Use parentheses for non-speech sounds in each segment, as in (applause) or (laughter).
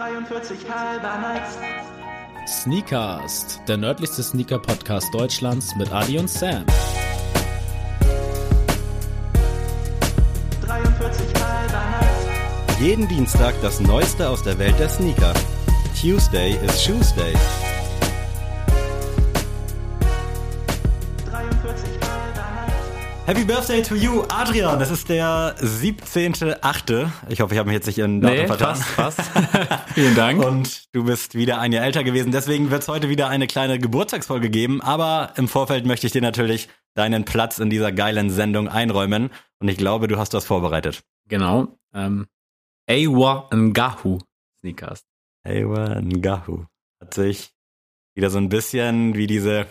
43 halber Nights. Sneakast, der nördlichste Sneaker-Podcast Deutschlands mit Adi und Sam. 43 halber Nights. Jeden Dienstag das Neueste aus der Welt der Sneaker. Tuesday is Shoesday. 43 Happy Birthday to you, Adrian. Das ist der 17.8. Ich hoffe, ich habe mich jetzt nicht in Datum Nee, vertan. passt, (laughs) passt. Vielen Dank. Und du bist wieder ein Jahr älter gewesen. Deswegen wird es heute wieder eine kleine Geburtstagsfolge geben. Aber im Vorfeld möchte ich dir natürlich deinen Platz in dieser geilen Sendung einräumen. Und ich glaube, du hast was vorbereitet. Genau. Ähm, Awa Ngahu Sneakers. Ewa Ngahu. Hat sich wieder so ein bisschen wie diese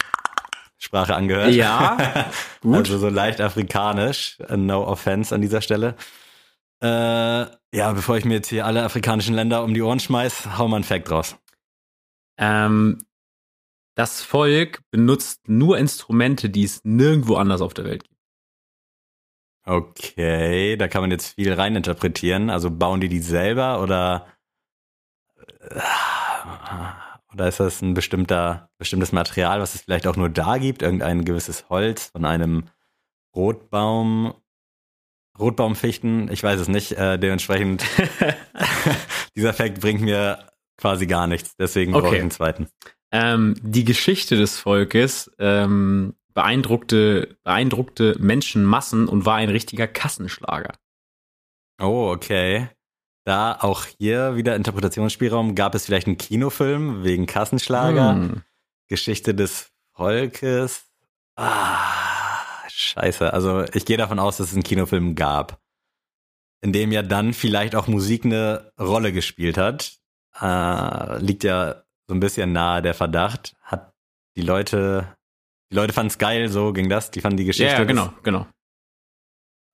Sprache angehört. Ja, (laughs) gut. Also so leicht afrikanisch. No offense an dieser Stelle. Äh, ja, bevor ich mir jetzt hier alle afrikanischen Länder um die Ohren schmeiß, hau mal einen Fact raus. Ähm, das Volk benutzt nur Instrumente, die es nirgendwo anders auf der Welt gibt. Okay, da kann man jetzt viel reininterpretieren. Also bauen die die selber oder oder ist das ein bestimmter bestimmtes Material, was es vielleicht auch nur da gibt, irgendein gewisses Holz von einem Rotbaum, Rotbaumfichten? Ich weiß es nicht. Äh, dementsprechend (laughs) (laughs) dieser Fact bringt mir quasi gar nichts. Deswegen brauche Okay. ich einen zweiten. Ähm, die Geschichte des Volkes ähm, beeindruckte, beeindruckte Menschenmassen und war ein richtiger Kassenschlager. Oh, okay. Da auch hier wieder Interpretationsspielraum. Gab es vielleicht einen Kinofilm wegen Kassenschlager? Hm. Geschichte des Volkes. Ah, scheiße. Also ich gehe davon aus, dass es einen Kinofilm gab, in dem ja dann vielleicht auch Musik eine Rolle gespielt hat. Äh, liegt ja so ein bisschen nahe der Verdacht. Hat die Leute, die Leute fanden es geil, so ging das. Die fanden die Geschichte. ja, des- genau, genau.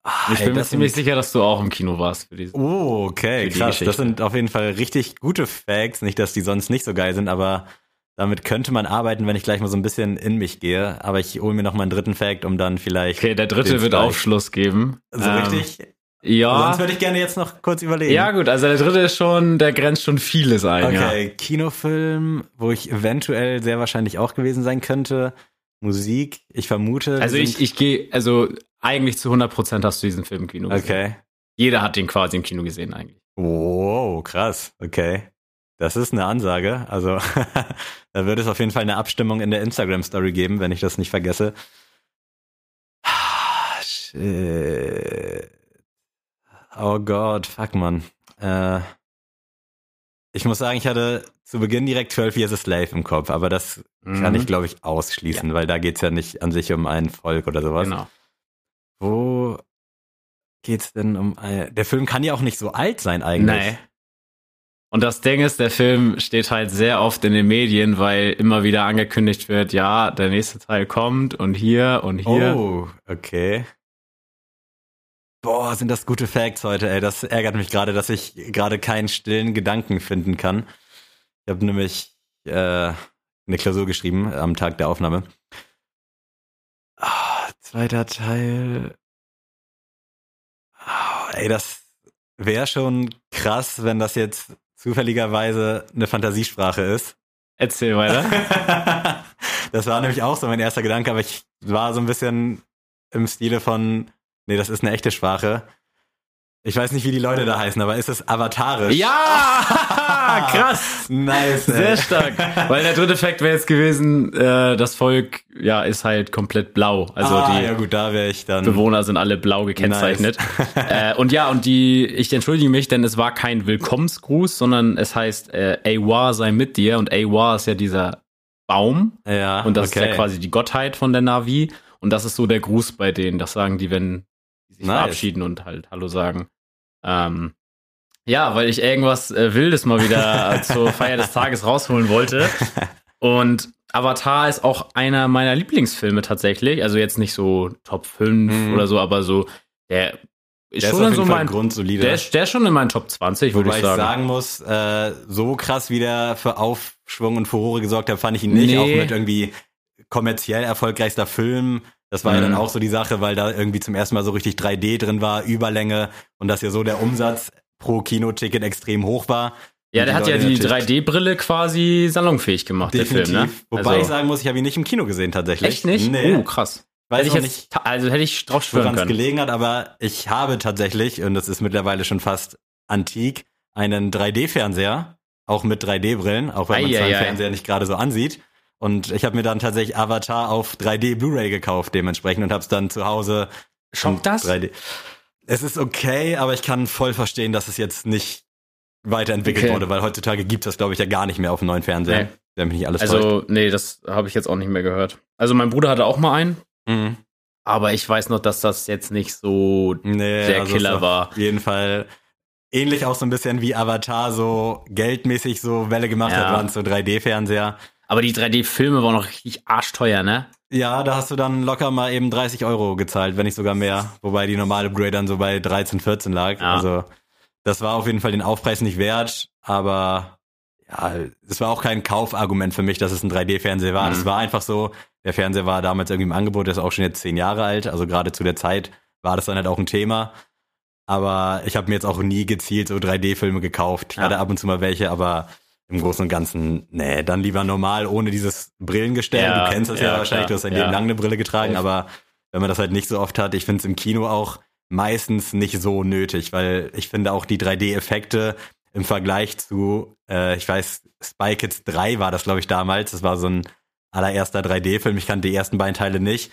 Ah, Ich bin mir ziemlich sind- sicher, dass du auch im Kino warst für diese. Oh, okay, die krass. Geschichte. Das sind auf jeden Fall richtig gute Facts. Nicht, dass die sonst nicht so geil sind, aber damit könnte man arbeiten, wenn ich gleich mal so ein bisschen in mich gehe. Aber ich hole mir noch mal einen dritten Fact, um dann vielleicht. Okay, der dritte wird Aufschluss geben. So Ähm, richtig? Ja. Sonst würde ich gerne jetzt noch kurz überlegen. Ja, gut, also der dritte ist schon, der grenzt schon vieles ein. Okay, Kinofilm, wo ich eventuell sehr wahrscheinlich auch gewesen sein könnte. Musik, ich vermute. Ja. Also ich, ich gehe, also eigentlich zu 100% hast du diesen Film im Kino gesehen. Okay. Jeder hat den quasi im Kino gesehen eigentlich. Wow, krass. Okay. Das ist eine Ansage. Also (laughs) da wird es auf jeden Fall eine Abstimmung in der Instagram-Story geben, wenn ich das nicht vergesse. Ah. Oh Gott, fuck man. Äh, ich muss sagen, ich hatte zu Beginn direkt 12 Years a Slave im Kopf, aber das kann Mhm. ich, glaube ich, ausschließen, weil da geht's ja nicht an sich um ein Volk oder sowas. Genau. Wo geht's denn um ein... Der Film kann ja auch nicht so alt sein eigentlich. Nee. Und das Ding ist, der Film steht halt sehr oft in den Medien, weil immer wieder angekündigt wird, ja, der nächste Teil kommt und hier und hier. Oh, okay. Boah, sind das gute Facts heute, ey. Das ärgert mich gerade, dass ich gerade keinen stillen Gedanken finden kann. Ich habe nämlich äh, eine Klausur geschrieben am Tag der Aufnahme. Zweiter Teil. Ah, ey, das wäre schon krass, wenn das jetzt zufälligerweise eine Fantasiesprache ist. Erzähl weiter. (laughs) das war nämlich auch so mein erster Gedanke, aber ich war so ein bisschen im Stile von, nee, das ist eine echte Sprache. Ich weiß nicht, wie die Leute da heißen, aber ist es avatarisch? ja! (laughs) Krass! Nice. Sehr ey. stark. Weil der dritte Fakt wäre jetzt gewesen, äh, das Volk ja ist halt komplett blau. Also ah, die ja gut, da wäre ich dann. Bewohner sind alle blau gekennzeichnet. (laughs) äh, und ja, und die, ich entschuldige mich, denn es war kein Willkommensgruß, sondern es heißt äh, Awa sei mit dir und Awa ist ja dieser Baum Ja, und das okay. ist ja quasi die Gottheit von der Navi und das ist so der Gruß bei denen. Das sagen die, wenn die sich Nice. verabschieden und halt Hallo sagen. Ähm, ja, weil ich irgendwas äh, Wildes mal wieder (laughs) zur Feier des Tages rausholen wollte. Und Avatar ist auch einer meiner Lieblingsfilme tatsächlich. Also jetzt nicht so Top 5 Mhm. oder so, aber so, der ist Der ist schon auf in jeden so mein, grundsolide. der ist, der ist schon in meinen Top 20, würde Wobei ich ich sagen. sagen muss, äh, so krass wie der für Aufschwung und Furore gesorgt hat, fand ich ihn nicht. Nee. Auch mit irgendwie kommerziell erfolgreichster Film. Das war ja Mhm. dann auch so die Sache, weil da irgendwie zum ersten Mal so richtig 3D drin war, Überlänge und dass ja so der Umsatz pro Kinoticket extrem hoch war. Ja, der hat ja die natürlich 3D-Brille quasi salonfähig gemacht, Definitiv. der Film, ne? Wobei Also- ich sagen muss, ich habe ihn nicht im Kino gesehen tatsächlich. Echt nicht? Nee. Oh, krass. Weiß hätte ich jetzt, nicht, also hätte ich drauf schwören woran es gelegen hat, aber ich habe tatsächlich, und das ist mittlerweile schon fast antik, einen 3D-Fernseher, auch mit 3D-Brillen, auch wenn man es Fernseher nicht gerade so ansieht. Und ich habe mir dann tatsächlich Avatar auf 3D Blu-ray gekauft dementsprechend und habe es dann zu Hause Schockt das? 3D. Es ist okay, aber ich kann voll verstehen, dass es jetzt nicht weiterentwickelt Okay. wurde, weil heutzutage gibt es das, glaube ich, ja gar nicht mehr auf dem neuen Fernseher. Nee. Wenn mich nicht alles täuscht. Also, nee, das habe ich jetzt auch nicht mehr gehört. Also, mein Bruder hatte auch mal einen, Mhm. aber ich weiß noch, dass das jetzt nicht so Nee, der also Killer ist auf war. jeden Fall ähnlich auch so ein bisschen wie Avatar so geldmäßig so Welle gemacht Ja. hat, waren so 3D-Fernseher. Aber die 3D-Filme waren noch richtig arschteuer, ne? Ja, da hast du dann locker mal eben 30 Euro gezahlt, wenn nicht sogar mehr. Wobei die normale Blu-ray dann so bei 13, 14 lag. Ja. Also das war auf jeden Fall den Aufpreis nicht wert, aber ja, es war auch kein Kaufargument für mich, dass es ein 3D-Fernseher war. Mhm. Es war einfach so, der Fernseher war damals irgendwie im Angebot, der ist auch schon jetzt zehn Jahre alt, also gerade zu der Zeit war das dann halt auch ein Thema. Aber ich habe mir jetzt auch nie gezielt so 3D-Filme gekauft. Ich Ja. hatte ab und zu mal welche, aber im Großen und Ganzen, nee, dann lieber normal ohne dieses Brillengestell. Ja, du kennst das ja, ja, wahrscheinlich, klar. du hast dein Ja. Leben lang eine Brille getragen, Safe. aber wenn man das halt nicht so oft hat, ich finde es im Kino auch meistens nicht so nötig, weil ich finde auch die 3D-Effekte im Vergleich zu, äh, ich weiß, Spy Kids 3 war das, glaube ich, damals. Das war so ein allererster 3D-Film. Ich kannte die ersten beiden Teile nicht.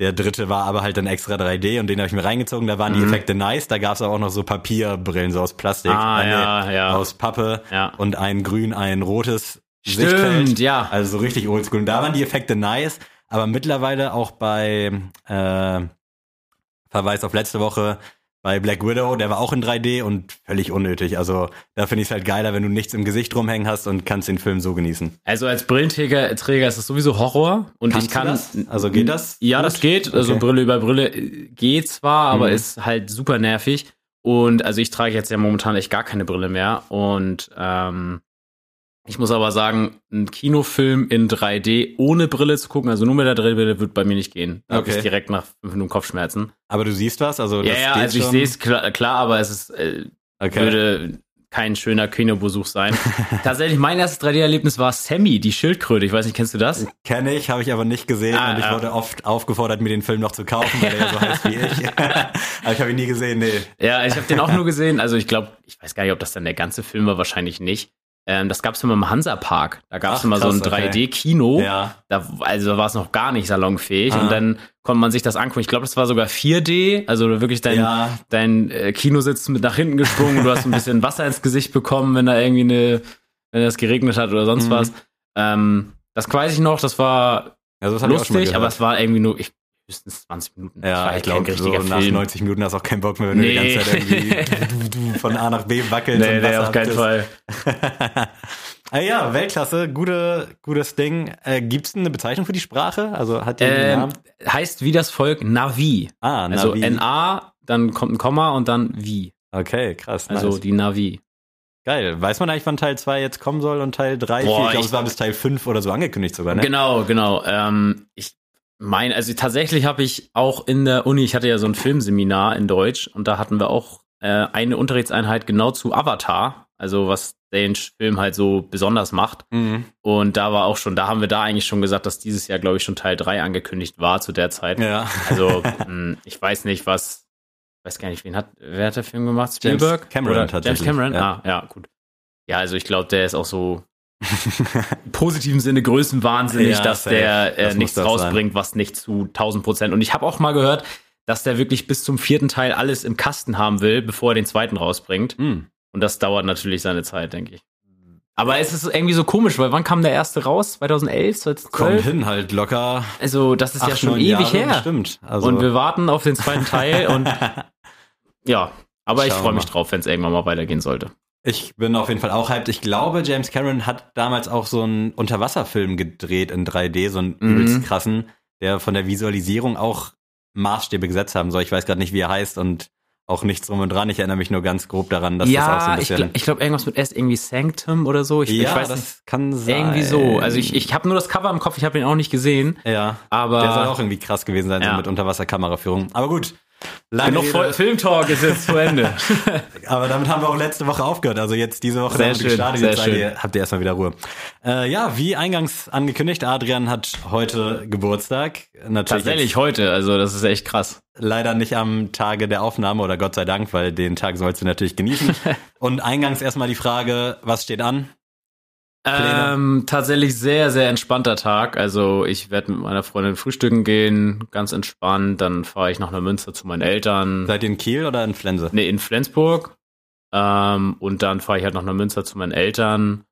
Der dritte war aber halt dann extra 3D und den habe ich mir reingezogen. Da waren die Mhm. Effekte nice. Da gab es auch noch so Papierbrillen, so aus Plastik. Ah, Äh, ja, ja. Aus Pappe Ja. und ein grün, ein rotes Stimmt, Sichtfeld. ja. Also so richtig oldschool. Und da waren die Effekte nice, aber mittlerweile auch bei äh, Verweis auf letzte Woche bei Black Widow, der war auch in 3D und völlig unnötig. Also da finde ich es halt geiler, wenn du nichts im Gesicht rumhängen hast und kannst den Film so genießen. Also als Brillenträger Träger ist das sowieso Horror und Kannst ich kann das? Also geht das? Ja, gut? das geht. Also Okay. Brille über Brille äh, geht zwar, aber Mhm. ist halt super nervig. Und also ich trage jetzt ja momentan echt gar keine Brille mehr. Und ähm, ich muss aber sagen, ein Kinofilm in 3D ohne Brille zu gucken, also nur mit der Brille, wird bei mir nicht gehen. Da Okay. ich direkt nach fünf Minuten Kopfschmerzen. Aber du siehst was? Also Ja, ja, also ich sehe es klar, klar, aber es ist, äh, Okay. würde kein schöner Kinobesuch sein. (laughs) Tatsächlich, mein erstes 3D-Erlebnis war Sammy, die Schildkröte. Ich weiß nicht, kennst du das? Kenne ich, habe ich aber nicht gesehen Ah, und ich ja. wurde oft aufgefordert, mir den Film noch zu kaufen, weil er ja so (laughs) heißt wie ich. (laughs) aber ich habe ihn nie gesehen, nee. Ja, ich habe den auch nur gesehen. Also ich glaube, ich weiß gar nicht, ob das dann der ganze Film war, wahrscheinlich nicht. Ähm, das gab es immer im Hansa-Park. Da gab es immer so ein krass, okay. 3D-Kino. Ja. Da, also war es noch gar nicht salonfähig. Ah. Und dann konnte man sich das angucken. Ich glaube, das war sogar 4D. Also wirklich dein, Ja. dein äh, Kinositz mit nach hinten gesprungen. du hast ein bisschen (laughs) Wasser ins Gesicht bekommen, wenn da irgendwie eine, wenn das geregnet hat oder sonst Mhm. was. Ähm, das weiß ich noch. Das war mal lustig, aber es war irgendwie nur ich, höchstens 20 Minuten. Ja, ich kein glaube, so nach Film. 90 Minuten hast du auch keinen Bock mehr, wenn du die Nee. ganze Zeit irgendwie du, du, von A nach B wackelst Nee, und nee, auf keinen. Fall. (laughs) ah ja, Weltklasse, gute, gutes Ding. Äh, Gibt es eine Bezeichnung für die Sprache? Also hat die einen Ähm, Namen? heißt wie das Volk Navi. Ah, Also Navi. NA, dann kommt ein Komma und dann wie. Okay, krass. Also nice. die Navi. Geil. Weiß man eigentlich, wann Teil 2 jetzt kommen soll und Teil 3? Boah, ich glaube, es war bis Teil 5 oder so angekündigt sogar, ne? Genau, genau. Ähm, ich meine, also tatsächlich habe ich auch in der Uni, ich hatte ja so ein Filmseminar in Deutsch und da hatten wir auch äh, eine Unterrichtseinheit genau zu Avatar, also was den Film halt so besonders macht. Mhm. Und da war auch schon, da haben wir da eigentlich schon gesagt, dass dieses Jahr, glaube ich, schon Teil 3 angekündigt war zu der Zeit. Ja. Also, (laughs) mh, ich weiß nicht, was, weiß gar nicht, wen hat, wer hat der Film gemacht? James Spielberg? Cameron Oder tatsächlich, James Cameron? ja. Ah, ja, gut. Ja, also ich glaube, der ist auch so (laughs) positiven Sinne größenwahnsinnig, Ja, dass safe. der äh, Das nichts rausbringt, was nicht zu 1000 Prozent. Und ich habe auch mal gehört, dass der wirklich bis zum vierten Teil alles im Kasten haben will, bevor er den zweiten rausbringt. Mhm. Und das dauert natürlich seine Zeit, denke ich. Aber es ist irgendwie so komisch, weil wann kam der erste raus? 2011, Kommt 2012? hin halt locker. Also das ist ja acht, schon neun ewig Jahre her. Bestimmt. Also, Und wir warten auf den zweiten Teil und (laughs) ja, aber ich Schauen wir freue mich drauf, wenn es irgendwann mal weitergehen sollte. Ich bin auf jeden Fall auch hyped. Ich glaube, James Cameron hat damals auch so einen Unterwasserfilm gedreht in 3D, so einen Mhm. übelst krassen, der von der Visualisierung auch Maßstäbe gesetzt haben soll. Ich weiß gerade nicht, wie er heißt und auch nichts drum und dran. Ich erinnere mich nur ganz grob daran, dass das auch so ein ich bisschen. glaube glaub, irgendwas mit S, irgendwie Sanctum oder so. Ich, ja, ich weiß das nicht. kann sein. Irgendwie so. Also ich, ich habe nur das Cover im Kopf, ich habe ihn auch nicht gesehen. ja, Aber der soll auch irgendwie krass gewesen sein, so Ja. mit Unterwasserkameraführung. Aber gut, Lange Genug Rede, Filmtalk ist jetzt zu Ende. (laughs) aber damit haben wir auch letzte Woche aufgehört. Also jetzt diese Woche Sehr wir schön, gestartet. sehr Jetzt schön. ihr, habt ihr erstmal wieder Ruhe. Äh, ja, wie eingangs angekündigt, Adrian hat heute Geburtstag. Natürlich Tatsächlich heute, also das ist echt krass. leider nicht am Tage der Aufnahme oder Gott sei Dank, weil den Tag sollst du natürlich genießen. (laughs) Und eingangs erstmal die Frage, was steht an? Ähm, tatsächlich sehr, sehr entspannter Tag. Also ich werde mit meiner Freundin frühstücken gehen, ganz entspannt. Dann fahre ich nach einer Münster zu meinen Eltern. Seid ihr in Kiel oder in Flense? Nee, in Flensburg. Ähm, und dann fahre ich halt nach einer Münster zu meinen Eltern.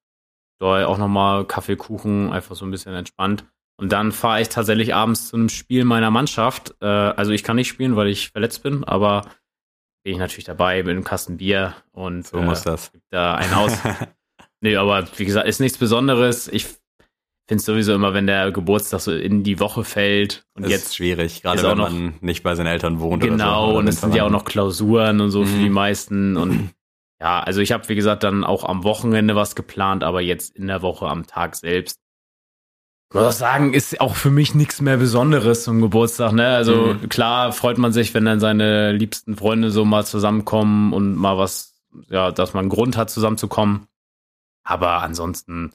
Da auch nochmal Kaffee, Kuchen, einfach so ein bisschen entspannt. Und dann fahre ich tatsächlich abends zu einem Spiel meiner Mannschaft. Äh, also ich kann nicht spielen, weil ich verletzt bin, aber bin ich natürlich dabei mit einem Kasten Bier und So muss das. gibt da einen aus. (laughs) nee, aber wie gesagt, ist nichts Besonderes. Ich finde es sowieso immer, wenn der Geburtstag so in die Woche fällt und ist jetzt schwierig, gerade ist wenn noch- man nicht bei seinen Eltern wohnt. oder so, Genau, und es sind ja auch noch. Klausuren und so für Mhm. die meisten. Und (clears throat) ja, also ich habe, wie gesagt, dann auch am Wochenende was geplant, aber jetzt in der Woche am Tag selbst. Muss auch sagen, ist auch für mich nichts mehr Besonderes zum Geburtstag. Ne? Also Mhm. klar freut man sich, wenn dann seine liebsten Freunde so mal zusammenkommen und mal was, ja, dass man einen Grund hat, zusammenzukommen. Aber ansonsten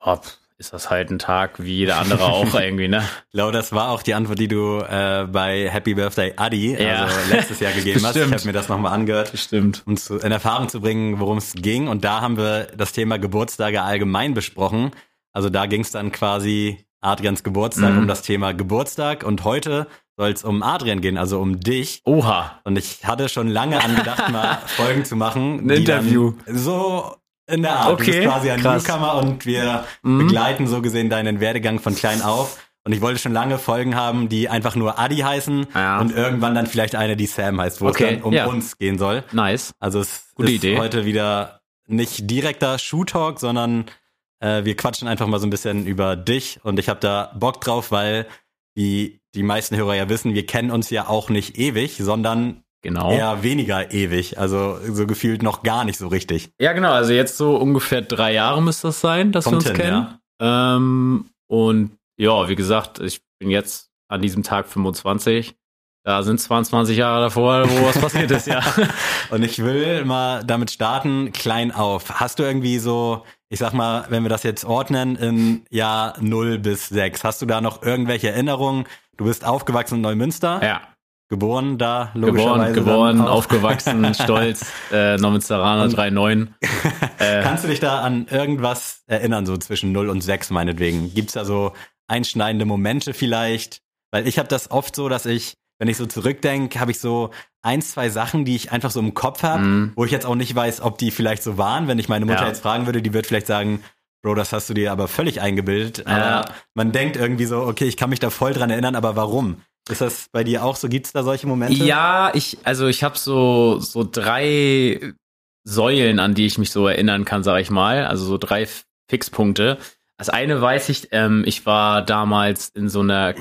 oh, ist das halt ein Tag wie jeder andere auch (laughs) irgendwie, ne? Glaube, das war auch die Antwort, die du äh, bei Happy Birthday Adi, Ja. also letztes Jahr gegeben hast. Ich Stimmt. habe mir das nochmal angehört, Bestimmt. um zu, in Erfahrung zu bringen, worum es ging. Und da haben wir das Thema Geburtstage allgemein besprochen. Also da ging es dann quasi Adrians Geburtstag Mhm. um das Thema Geburtstag. Und heute soll es um Adrian gehen, also um dich. Oha. Und ich hatte schon lange angedacht, mal (laughs) Folgen zu machen. Ein Interview. So in der Art. Du Okay, bist quasi ein krass. Newcomer und wir Mhm. begleiten so gesehen deinen Werdegang von klein auf. Und ich wollte schon lange Folgen haben, die einfach nur Adi heißen Ja. und irgendwann dann vielleicht eine, die Sam heißt, wo Okay, es dann um ja. uns gehen soll. Nice. Also es Gute ist Idee. heute wieder nicht direkter Shoe-Talk, sondern äh, wir quatschen einfach mal so ein bisschen über dich und ich habe da Bock drauf, weil wie die meisten Hörer ja wissen, wir kennen uns ja auch nicht ewig, sondern Genau. eher weniger ewig, also so gefühlt noch gar nicht so richtig. Ja, genau. Also jetzt so ungefähr drei Jahre müsste das sein, dass Kommt wir uns hin, kennen. Ähm, und ja, wie gesagt, ich bin jetzt an diesem Tag 25. Da sind 22 Jahre davor, wo was passiert ist, ja. (laughs) Und ich will mal damit starten, klein auf. Hast du irgendwie so, ich sag mal, wenn wir das jetzt ordnen, in Jahr 0 bis 6, hast du da noch irgendwelche Erinnerungen? Du bist aufgewachsen in Neumünster, ja. Geboren da, Geboren, logischerweise. geboren, auch. aufgewachsen, (laughs) stolz, äh, Neumünsteraner 3,9. (laughs) Äh, Kannst du dich da an irgendwas erinnern, so zwischen 0 und 6 meinetwegen? Gibt's da so einschneidende Momente vielleicht? Weil ich habe das oft so, dass ich, wenn ich so zurückdenke, habe ich so ein, zwei Sachen, die ich einfach so im Kopf habe, Mhm. wo ich jetzt auch nicht weiß, ob die vielleicht so waren. Wenn ich meine Mutter Ja. jetzt fragen würde, die wird vielleicht sagen, Bro, das hast du dir aber völlig eingebildet. Ja. Aber man denkt irgendwie so, okay, ich kann mich da voll dran erinnern, aber warum? Ist das bei dir auch so? Gibt's da solche Momente? Ja, ich, also ich habe so, so drei Säulen, an die ich mich so erinnern kann, sage ich mal. Also so drei Fixpunkte. Das eine weiß ich, ähm, ich war damals in so einer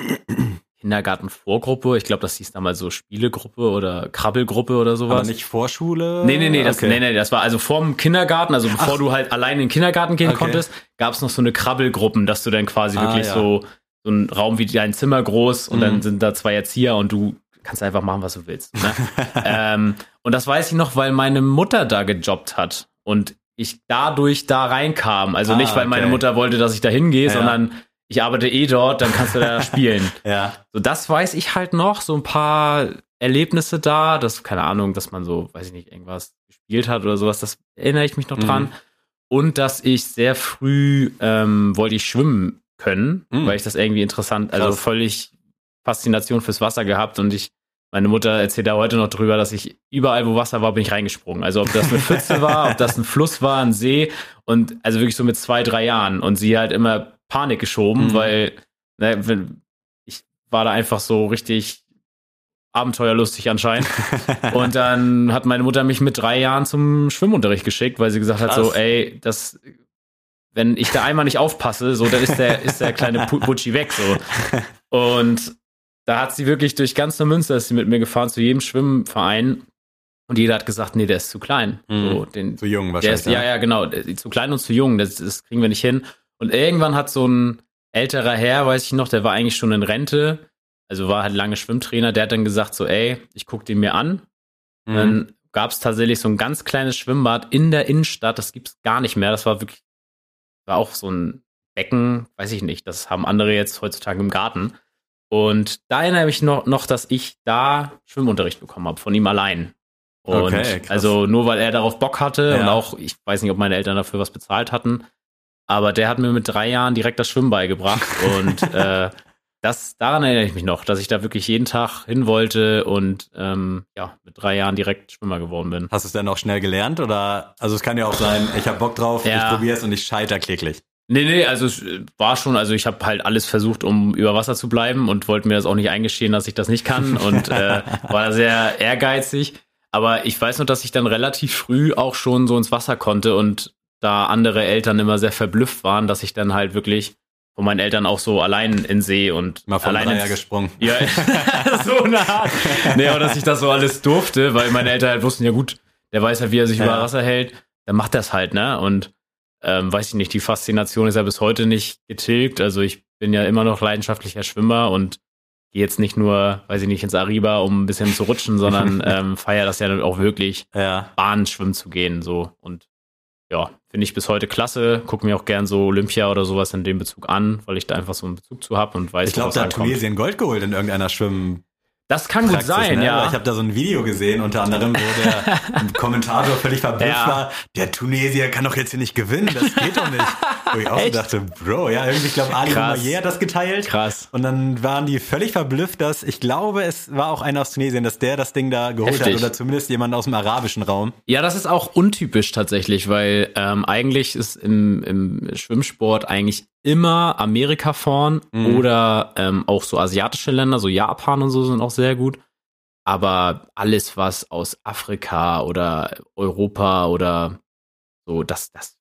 Kindergartenvorgruppe. Ich glaube, das hieß damals so Spielegruppe oder Krabbelgruppe oder sowas. aber nicht Vorschule? Nee, nee, nee, das, Okay. nee, nee, das war also vorm Kindergarten, also bevor Ach. du halt allein in den Kindergarten gehen Okay. konntest, gab es noch so eine Krabbelgruppen, dass du dann quasi Ah, wirklich ja. so, so ein Raum wie dein Zimmer groß und Mhm. dann sind da zwei Erzieher und du kannst einfach machen, was du willst. Ne? (laughs) ähm, und das weiß ich noch, weil meine Mutter da gejobbt hat und ich dadurch da reinkam. Also Ah, nicht, weil meine okay. Mutter wollte, dass ich da hingehe, Ja. sondern ich arbeite eh dort, dann kannst du da (laughs) spielen. Ja. So, das weiß ich halt noch, so ein paar Erlebnisse da, das, keine Ahnung, dass man so, weiß ich nicht, irgendwas gespielt hat oder sowas, das erinnere ich mich noch dran. Mhm. Und dass ich sehr früh ähm, wollte ich schwimmen können, Mhm. weil ich das irgendwie interessant, also Krass. völlig Faszination fürs Wasser gehabt und ich, meine Mutter erzählt da heute noch drüber, dass ich überall, wo Wasser war, bin ich reingesprungen. Also ob das eine Pfütze (laughs) war, ob das ein Fluss war, ein See und also wirklich so mit zwei, drei Jahren und sie halt immer Panik geschoben, Mhm. weil ne, ich war da einfach so richtig abenteuerlustig anscheinend. (laughs) Und dann hat meine Mutter mich mit drei Jahren zum Schwimmunterricht geschickt, weil sie gesagt hat, Krass. so, ey, das, wenn ich da einmal nicht aufpasse, so, dann ist der, ist der kleine Butschi weg, so. Und da hat sie wirklich durch ganz Neumünster ist sie mit mir gefahren zu jedem Schwimmverein und jeder hat gesagt, nee, der ist zu klein. Mhm. So, den, Zu jung wahrscheinlich. ist, ja, ja, genau. Zu klein und zu jung, das, das kriegen wir nicht hin. Und irgendwann hat so ein älterer Herr, weiß ich noch, der war eigentlich schon in Rente, also war halt lange Schwimmtrainer, der hat dann gesagt so, ey, ich guck den mir an. Mhm. Dann gab es tatsächlich so ein ganz kleines Schwimmbad in der Innenstadt, das gibt's gar nicht mehr. Das war wirklich, war auch so ein Becken, weiß ich nicht, das haben andere jetzt heutzutage im Garten. Und da erinnere ich mich noch, noch dass ich da Schwimmunterricht bekommen habe, von ihm allein. Und Okay, also nur weil er darauf Bock hatte Ja. und auch, ich weiß nicht, ob meine Eltern dafür was bezahlt hatten, aber der hat mir mit drei Jahren direkt das Schwimmen beigebracht. (laughs) und äh, das, daran erinnere ich mich noch, dass ich da wirklich jeden Tag hin wollte und ähm, ja, mit drei Jahren direkt Schwimmer geworden bin. Hast du es dann auch schnell gelernt oder also es kann ja auch sein, ich habe Bock drauf, Ja. ich probiere es und ich scheiter kläglich. Nee, nee, also es war schon, also ich habe halt alles versucht, um über Wasser zu bleiben und wollte mir das auch nicht eingestehen, dass ich das nicht kann und äh, (laughs) war da sehr ehrgeizig. Aber ich weiß noch, dass ich dann relativ früh auch schon so ins Wasser konnte und da andere Eltern immer sehr verblüfft waren, dass ich dann halt wirklich von meinen Eltern auch so allein in See und Mal vom allein gesprungen. (laughs) Ja, (laughs) so eine Art. Nee, aber dass ich das so alles durfte, weil meine Eltern halt wussten, ja gut, der weiß halt, wie er sich Ja. über Wasser hält, dann macht das halt, ne? Und ähm, weiß ich nicht, die Faszination ist ja bis heute nicht getilgt. Also ich bin ja immer noch leidenschaftlicher Schwimmer und gehe jetzt nicht nur, weiß ich nicht, ins Ariba, um ein bisschen zu rutschen, sondern (laughs) ähm, feier das ja dann auch wirklich, Ja. Bahn schwimmen zu gehen. So. Und ja, finde ich bis heute klasse. Gucke mir auch gern so Olympia oder sowas in dem Bezug an, weil ich da einfach so einen Bezug zu habe und weiß, Ich glaube, da hat. Tunesien Gold geholt in irgendeiner Schwimm. Das kann gut Praxis, sein, ne? ja. Ich habe da so ein Video gesehen, unter anderem, wo der (laughs) Kommentator völlig verblüfft Ja. war. Der Tunesier kann doch jetzt hier nicht gewinnen, das geht doch nicht. (laughs) Wo ich auch so dachte, Bro, ja, irgendwie, ich glaube, Ali. Boumaier hat das geteilt. Krass. Und dann waren die völlig verblüfft, dass, ich glaube, es war auch einer aus Tunesien, dass der das Ding da geholt Heftig. hat oder zumindest jemand aus dem arabischen Raum. Ja, das ist auch untypisch tatsächlich, weil ähm, eigentlich ist im, im Schwimmsport eigentlich immer Amerika vorn Mhm. oder ähm, auch so asiatische Länder, so Japan und so sind auch sehr gut. Aber alles, was aus Afrika oder Europa oder so, das, das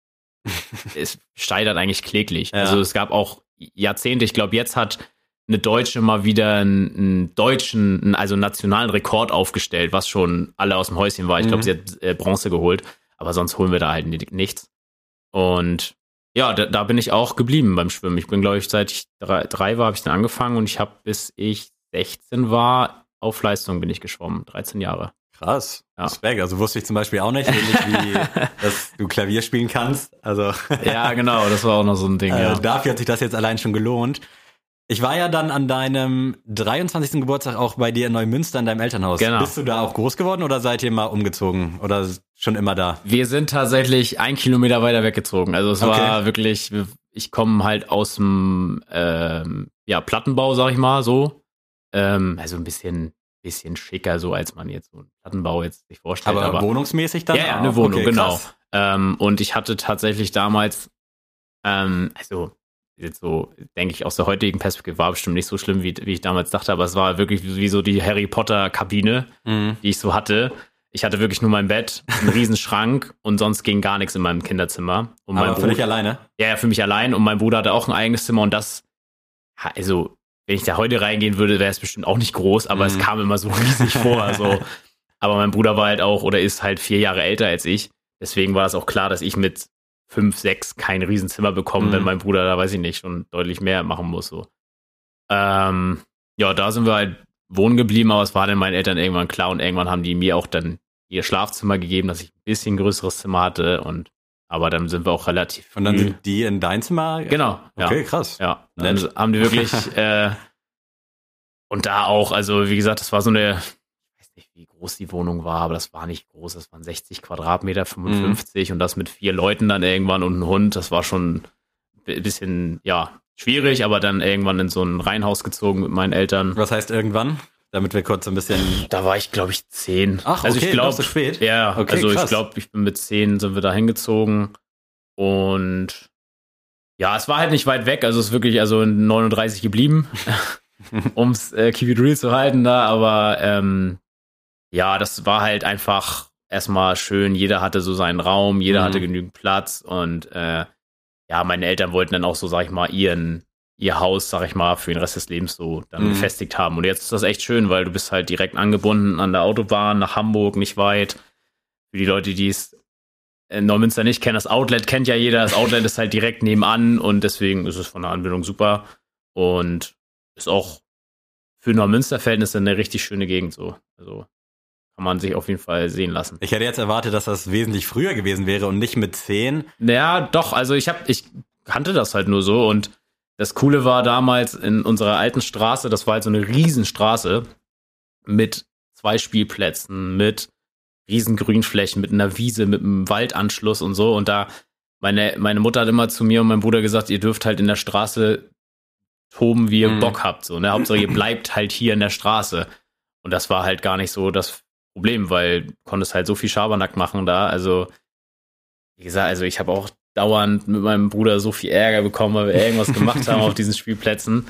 es steigert eigentlich kläglich. Ja. Also es gab auch Jahrzehnte, ich glaube, jetzt hat eine Deutsche mal wieder einen, einen deutschen, einen, also einen nationalen Rekord aufgestellt, was schon alle aus dem Häuschen war. Ich glaube, Mhm. sie hat äh, Bronze geholt, aber sonst holen wir da halt ni- nichts. Und ja, da, da bin ich auch geblieben beim Schwimmen. Ich bin, glaube ich, seit ich drei, drei war, habe ich dann angefangen und ich habe, bis ich 16 war, auf Leistung bin ich geschwommen. 13 Jahre. Krass. Ja. Respekt. Also wusste ich zum Beispiel auch nicht, wie, (laughs) dass du Klavier spielen kannst. Also Ja, genau, das war auch noch so ein Ding, Äh, ja. dafür hat sich das jetzt allein schon gelohnt. Ich war ja dann an deinem 23. Geburtstag auch bei dir in Neumünster in deinem Elternhaus. Genau. Bist du da auch groß geworden oder seid ihr mal umgezogen oder schon immer da? Wir sind tatsächlich ein Kilometer weiter weggezogen. Also es Okay. war wirklich, ich komme halt aus dem ähm, ja, Plattenbau, sag ich mal, so. Ähm, also ein bisschen, bisschen schicker, so als man jetzt so einen Plattenbau jetzt sich vorstellt. Aber, Aber, wohnungsmäßig dann? ja, ja, eine Wohnung, Okay, genau. Ähm, und ich hatte tatsächlich damals, ähm, also jetzt so, denke ich, aus der heutigen Perspektive war bestimmt nicht so schlimm, wie, wie ich damals dachte, aber es war wirklich wie, wie so die Harry Potter Kabine Mhm. die ich so hatte. Ich hatte wirklich nur mein Bett, einen (laughs) riesen Schrank und sonst ging gar nichts in meinem Kinderzimmer. Und mein Aber für Bruder, dich alleine? ja, ja, für mich allein und mein Bruder hatte auch ein eigenes Zimmer und das, also, wenn ich da heute reingehen würde, wäre es bestimmt auch nicht groß, aber es Mhm. kam immer so (laughs) riesig vor, so. (laughs) Aber mein Bruder war halt auch oder ist halt vier Jahre älter als ich. Deswegen war es auch klar, dass ich mit fünf, sechs kein Riesenzimmer bekomme, Mhm. wenn mein Bruder da, weiß ich nicht, schon deutlich mehr machen muss, so. Ähm, ja, da sind wir halt wohnen geblieben, aber es war dann meinen Eltern irgendwann klar und irgendwann haben die mir auch dann ihr Schlafzimmer gegeben, dass ich ein bisschen größeres Zimmer hatte und aber dann sind wir auch relativ Und dann sind die in dein Zimmer? genau ja Okay, krass. ja Nett. dann haben die wirklich (laughs) äh, und da auch also wie gesagt das war so eine ich weiß nicht wie groß die Wohnung war aber das war nicht groß das waren 60 Quadratmeter 55 und das mit vier Leuten dann irgendwann und einem Hund das war schon ein bisschen ja schwierig aber dann irgendwann in so ein Reihenhaus gezogen mit meinen Eltern Was heißt irgendwann? Damit wir kurz ein bisschen. da war ich glaube ich zehn Ach, also okay, ich glaube so spät. Ja, Okay, also krass. ich glaube, ich bin mit zehn sind wir da hingezogen und ja, es war halt nicht weit weg, also es ist wirklich also in 39 geblieben, (laughs) ums äh, Keep It Real zu halten da, aber ähm, ja, das war halt einfach erstmal schön, jeder hatte so seinen Raum, jeder Mhm. hatte genügend Platz und äh, ja, meine Eltern wollten dann auch so, sag ich mal, ihren ihr Haus, sag ich mal, für den Rest des Lebens so dann Mhm. befestigt haben. Und jetzt ist das echt schön, weil du bist halt direkt angebunden an der Autobahn nach Hamburg, nicht weit. Für die Leute, die es in Neumünster nicht kennen, das Outlet kennt ja jeder. Das Outlet ist halt direkt nebenan und deswegen ist es von der Anbindung super und ist auch für Neumünster-Verhältnisse eine richtig schöne Gegend so. Also kann man sich auf jeden Fall sehen lassen. Ich hätte jetzt erwartet, dass das wesentlich früher gewesen wäre und nicht mit zehn. Naja, doch, also ich hab, ich kannte das halt nur so und das Coole war damals in unserer alten Straße, das war halt so eine Riesenstraße mit zwei Spielplätzen, mit riesen Grünflächen, mit einer Wiese, mit einem Waldanschluss und so und da meine, meine Mutter hat immer zu mir und meinem Bruder gesagt, ihr dürft halt in der Straße toben, wie ihr Mhm. Bock habt, so, ne? Hauptsache ihr (clears throat) bleibt halt hier in der Straße. Und das war halt gar nicht so das Problem, weil du konntest halt so viel Schabernack machen da. Also, wie gesagt, also ich habe auch dauernd mit meinem Bruder so viel Ärger bekommen, weil wir irgendwas gemacht haben auf diesen (laughs) Spielplätzen.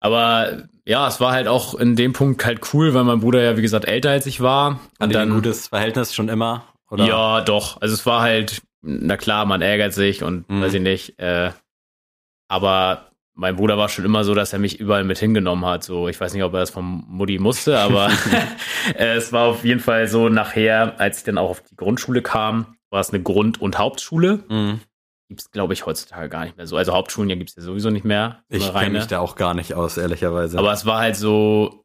Aber ja, es war halt auch in dem Punkt halt cool, weil mein Bruder ja, wie gesagt, älter als ich war. Und dann ein gutes Verhältnis schon immer? Oder? Ja, doch. Also es war halt, na klar, man ärgert sich und Mhm. weiß ich nicht. Äh, aber mein Bruder war schon immer so, dass er mich überall mit hingenommen hat. So, ich weiß nicht, ob er das vom Mutti musste, aber (laughs) (laughs) es war auf jeden Fall so nachher, als ich dann auch auf die Grundschule kam, war es eine Grund- und Hauptschule. Mhm. Gibt's, glaube ich, heutzutage gar nicht mehr so. Also Hauptschulen ja gibt's ja sowieso nicht mehr. Ich kenne mich da auch gar nicht aus, ehrlicherweise. Aber es war halt so,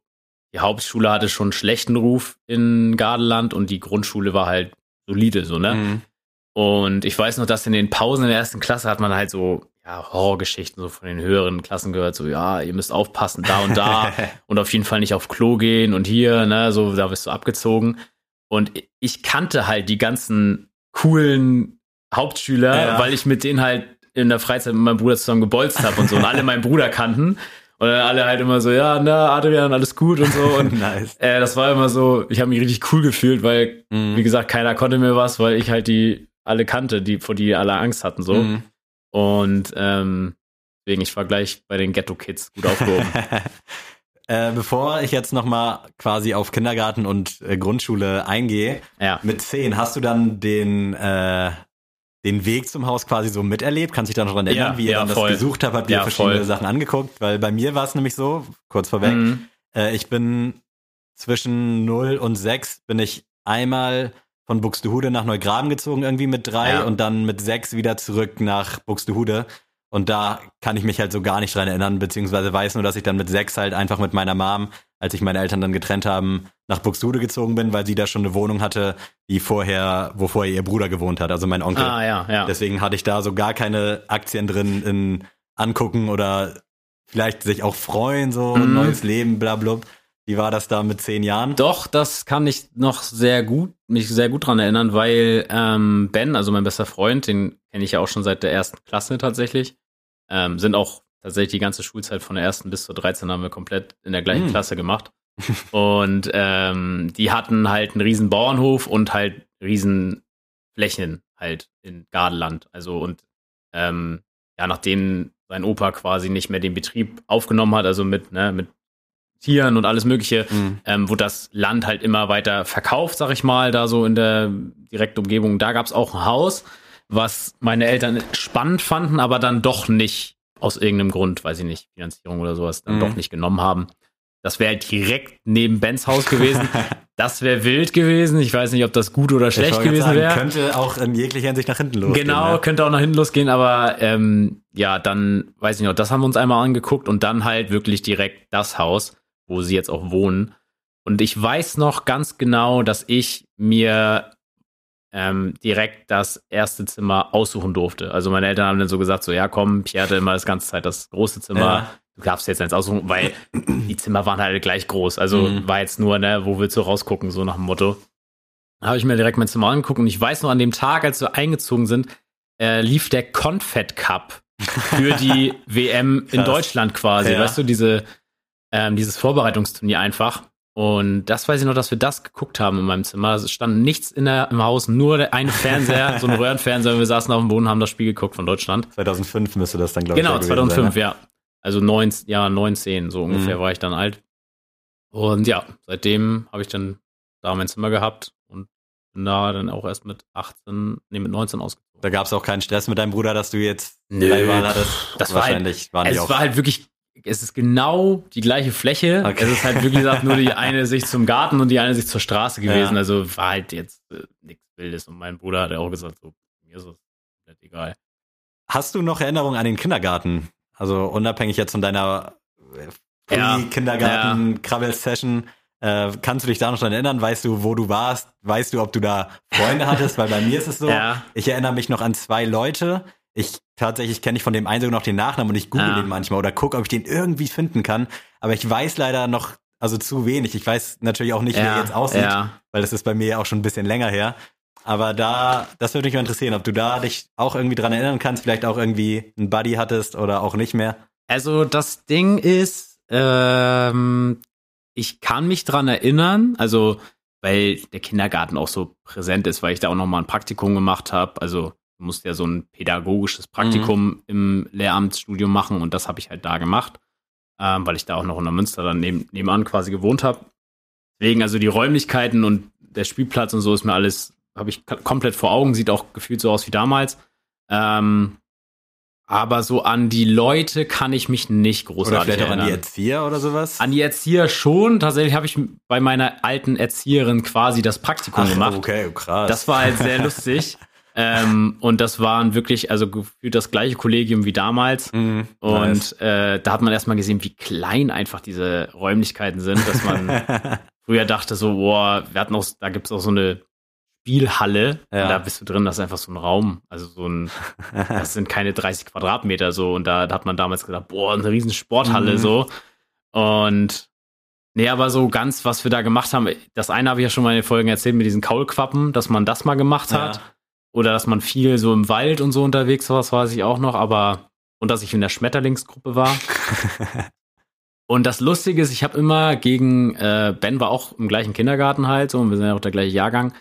die Hauptschule hatte schon einen schlechten Ruf in Gardeland und die Grundschule war halt solide, so, ne? Mhm. Und ich weiß noch, dass in den Pausen in der ersten Klasse hat man halt so, ja, Horrorgeschichten so von den höheren Klassen gehört, so, ja, ihr müsst aufpassen, da und da (laughs) und auf jeden Fall nicht auf Klo gehen und hier, ne, so, da wirst du abgezogen. Und ich kannte halt die ganzen coolen Hauptschüler, Ja. weil ich mit denen halt in der Freizeit mit meinem Bruder zusammen gebolzt habe und so und alle meinen Bruder kannten. Und dann alle halt immer so, ja, na, Adrian, alles gut und so. Und (laughs) nice. äh, das war immer so, ich habe mich richtig cool gefühlt, weil Mhm. wie gesagt, keiner konnte mir was, weil ich halt die alle kannte, die vor die alle Angst hatten so. Mhm. Und ähm, deswegen, ich war gleich bei den Ghetto Kids gut aufgehoben. (laughs) äh, bevor ich jetzt nochmal quasi auf Kindergarten und äh, Grundschule eingehe, ja. mit zehn hast du dann den, äh, den Weg zum Haus quasi so miterlebt? Kannst dich da noch dran erinnern, Ja, wie ihr ja, dann voll. das gesucht habt? Habt ihr verschiedene voll. Sachen angeguckt? Weil bei mir war es nämlich so, kurz vorweg, Mhm. Äh, ich bin zwischen 0 und 6 bin ich einmal von Buxtehude nach Neugraben gezogen, irgendwie mit drei und dann mit sechs wieder zurück nach Buxtehude. Und da kann ich mich halt so gar nicht dran erinnern, beziehungsweise weiß nur, dass ich dann mit sechs halt einfach mit meiner Mom, als ich meine Eltern dann getrennt haben, nach Buxtehude gezogen bin, weil sie da schon eine Wohnung hatte, die vorher, wo vorher ihr Bruder gewohnt hat, also mein Onkel. Ah, ja, ja. Deswegen hatte ich da so gar keine Aktien drin in angucken oder vielleicht sich auch freuen, so Mhm. neues Leben, bla bla. Wie war das da mit zehn Jahren? Doch, das kann ich noch sehr gut, mich sehr gut dran erinnern, weil ähm, Ben, also mein bester Freund, den kenne ich ja auch schon seit der ersten Klasse tatsächlich, ähm, sind auch tatsächlich die ganze Schulzeit von der ersten bis zur 13 haben wir komplett in der gleichen Hm. Klasse gemacht. (laughs) und ähm, die hatten halt einen riesen Bauernhof und halt riesen Flächen halt in Gardeland. Also und ähm, ja, nachdem sein Opa quasi nicht mehr den Betrieb aufgenommen hat, also mit, ne, mit Tieren und alles Mögliche, Mhm. ähm, wurde das Land halt immer weiter verkauft, sag ich mal, da so in der direkten Umgebung. Da gab's auch ein Haus, was meine Eltern spannend fanden, aber dann doch nicht aus irgendeinem Grund, weiß ich nicht, Finanzierung oder sowas, dann Mhm. doch nicht genommen haben. Das wäre direkt neben Bens Haus gewesen. (laughs) das wäre wild gewesen. Ich weiß nicht, ob das gut oder schlecht gewesen wäre. Könnte auch in jeglicher Hinsicht nach hinten losgehen. Genau, Ne? könnte auch nach hinten losgehen, aber ähm, ja, dann weiß ich noch, das haben wir uns einmal angeguckt und dann halt wirklich direkt das Haus, wo sie jetzt auch wohnen. Und ich weiß noch ganz genau, dass ich mir ähm, direkt das erste Zimmer aussuchen durfte. Also meine Eltern haben dann so gesagt, so ja komm, Pierre hatte immer das ganze Zeit das große Zimmer. Ja. Du darfst jetzt eins aussuchen, weil (clears throat) die Zimmer waren halt gleich groß. Also Mhm. war jetzt nur, ne, wo willst du rausgucken, so nach dem Motto. Habe ich mir direkt mein Zimmer angeguckt und ich weiß noch, an dem Tag, als wir eingezogen sind, äh, lief der Confed Cup für die (laughs) WM in. Deutschland quasi. Ja. Weißt du, diese, ähm, dieses Vorbereitungsturnier einfach. Und das weiß ich noch, dass wir das geguckt haben in meinem Zimmer. Es stand nichts in der, im Haus, nur der eine Fernseher, so ein Röhrenfernseher. und Wir saßen auf dem Boden, haben das Spiel geguckt von Deutschland. 2005 müsste das dann, glaube ich, Genau, ja gewesen 2005, sein, ne? ja. Also neun, ja, 19, so ungefähr Mhm. war ich dann alt. Und ja, seitdem habe ich dann da mein Zimmer gehabt und bin da dann auch erst mit 18, nee, mit 19 ausgezogen. Da gab es auch keinen Stress mit deinem Bruder, dass du jetzt Nö, Wahl hattest. das war halt- Wahrscheinlich waren die Es auch. war halt wirklich, es ist genau die gleiche Fläche. Okay. Es ist halt wirklich gesagt, nur die (laughs) eine Sicht zum Garten und die eine Sicht zur Straße gewesen. Ja. Also war halt jetzt äh, nichts Wildes. Und mein Bruder hat ja auch gesagt, so, mir ist es komplett egal. Hast du noch Erinnerungen an den Kindergarten? Also unabhängig jetzt von deiner äh, Ja. Kindergarten-Krabbel-Session. Äh, kannst du dich da noch dran erinnern? Weißt du, wo du warst? Weißt du, ob du da Freunde hattest? Weil bei mir ist es so, (laughs) Ja. ich erinnere mich noch an zwei Leute. Ich tatsächlich kenne ich von dem einen sogar noch den Nachnamen und ich google Ja. den manchmal oder gucke, ob ich den irgendwie finden kann. Aber ich weiß leider noch, also zu wenig. Ich weiß natürlich auch nicht, wie er jetzt aussieht, ja. weil das ist bei mir ja auch schon ein bisschen länger her. Aber da, das würde mich mal interessieren, ob du da dich auch irgendwie dran erinnern kannst, vielleicht auch irgendwie einen Buddy hattest oder auch nicht mehr. Also das Ding ist, ähm, ich kann mich dran erinnern, also weil der Kindergarten auch so präsent ist, weil ich da auch noch mal ein Praktikum gemacht habe. Also du musst ja so ein pädagogisches Praktikum im Lehramtsstudium machen und das habe ich halt da gemacht, ähm, weil ich da auch noch in der Münster dann neben, nebenan quasi gewohnt habe. Deswegen also die Räumlichkeiten und der Spielplatz und so ist mir alles, habe ich komplett vor Augen, sieht auch gefühlt so aus wie damals. Ähm, aber so an die Leute kann ich mich nicht Oder großartig vielleicht auch an die erinnern. Erzieher oder sowas. An die Erzieher schon. Tatsächlich habe ich bei meiner alten Erzieherin quasi das Praktikum gemacht. okay, krass. Das war halt sehr (laughs) lustig. Ähm, und das waren wirklich, also gefühlt das gleiche Kollegium wie damals. Mhm, Und nice. äh, da hat man erstmal gesehen, wie klein einfach diese Räumlichkeiten sind, dass man (laughs) früher dachte so, boah, wir hatten auch, da gibt's auch so eine Spielhalle. Ja. Und da bist du drin, das ist einfach so ein Raum. Also so ein, (laughs) das sind keine 30 Quadratmeter so. Und da, da hat man damals gedacht, boah, eine riesen Sporthalle Mhm. so. Und nee, aber so ganz, was wir da gemacht haben, das eine habe ich ja schon mal in den Folgen erzählt mit diesen Kaulquappen, dass man das mal gemacht hat. Ja. Oder dass man viel so im Wald und so unterwegs war, das weiß ich auch noch, aber und dass ich in der Schmetterlingsgruppe war. (laughs) Und das Lustige ist, ich habe immer gegen, äh, Ben war auch im gleichen Kindergarten halt, so, und wir sind ja auch der gleiche Jahrgang.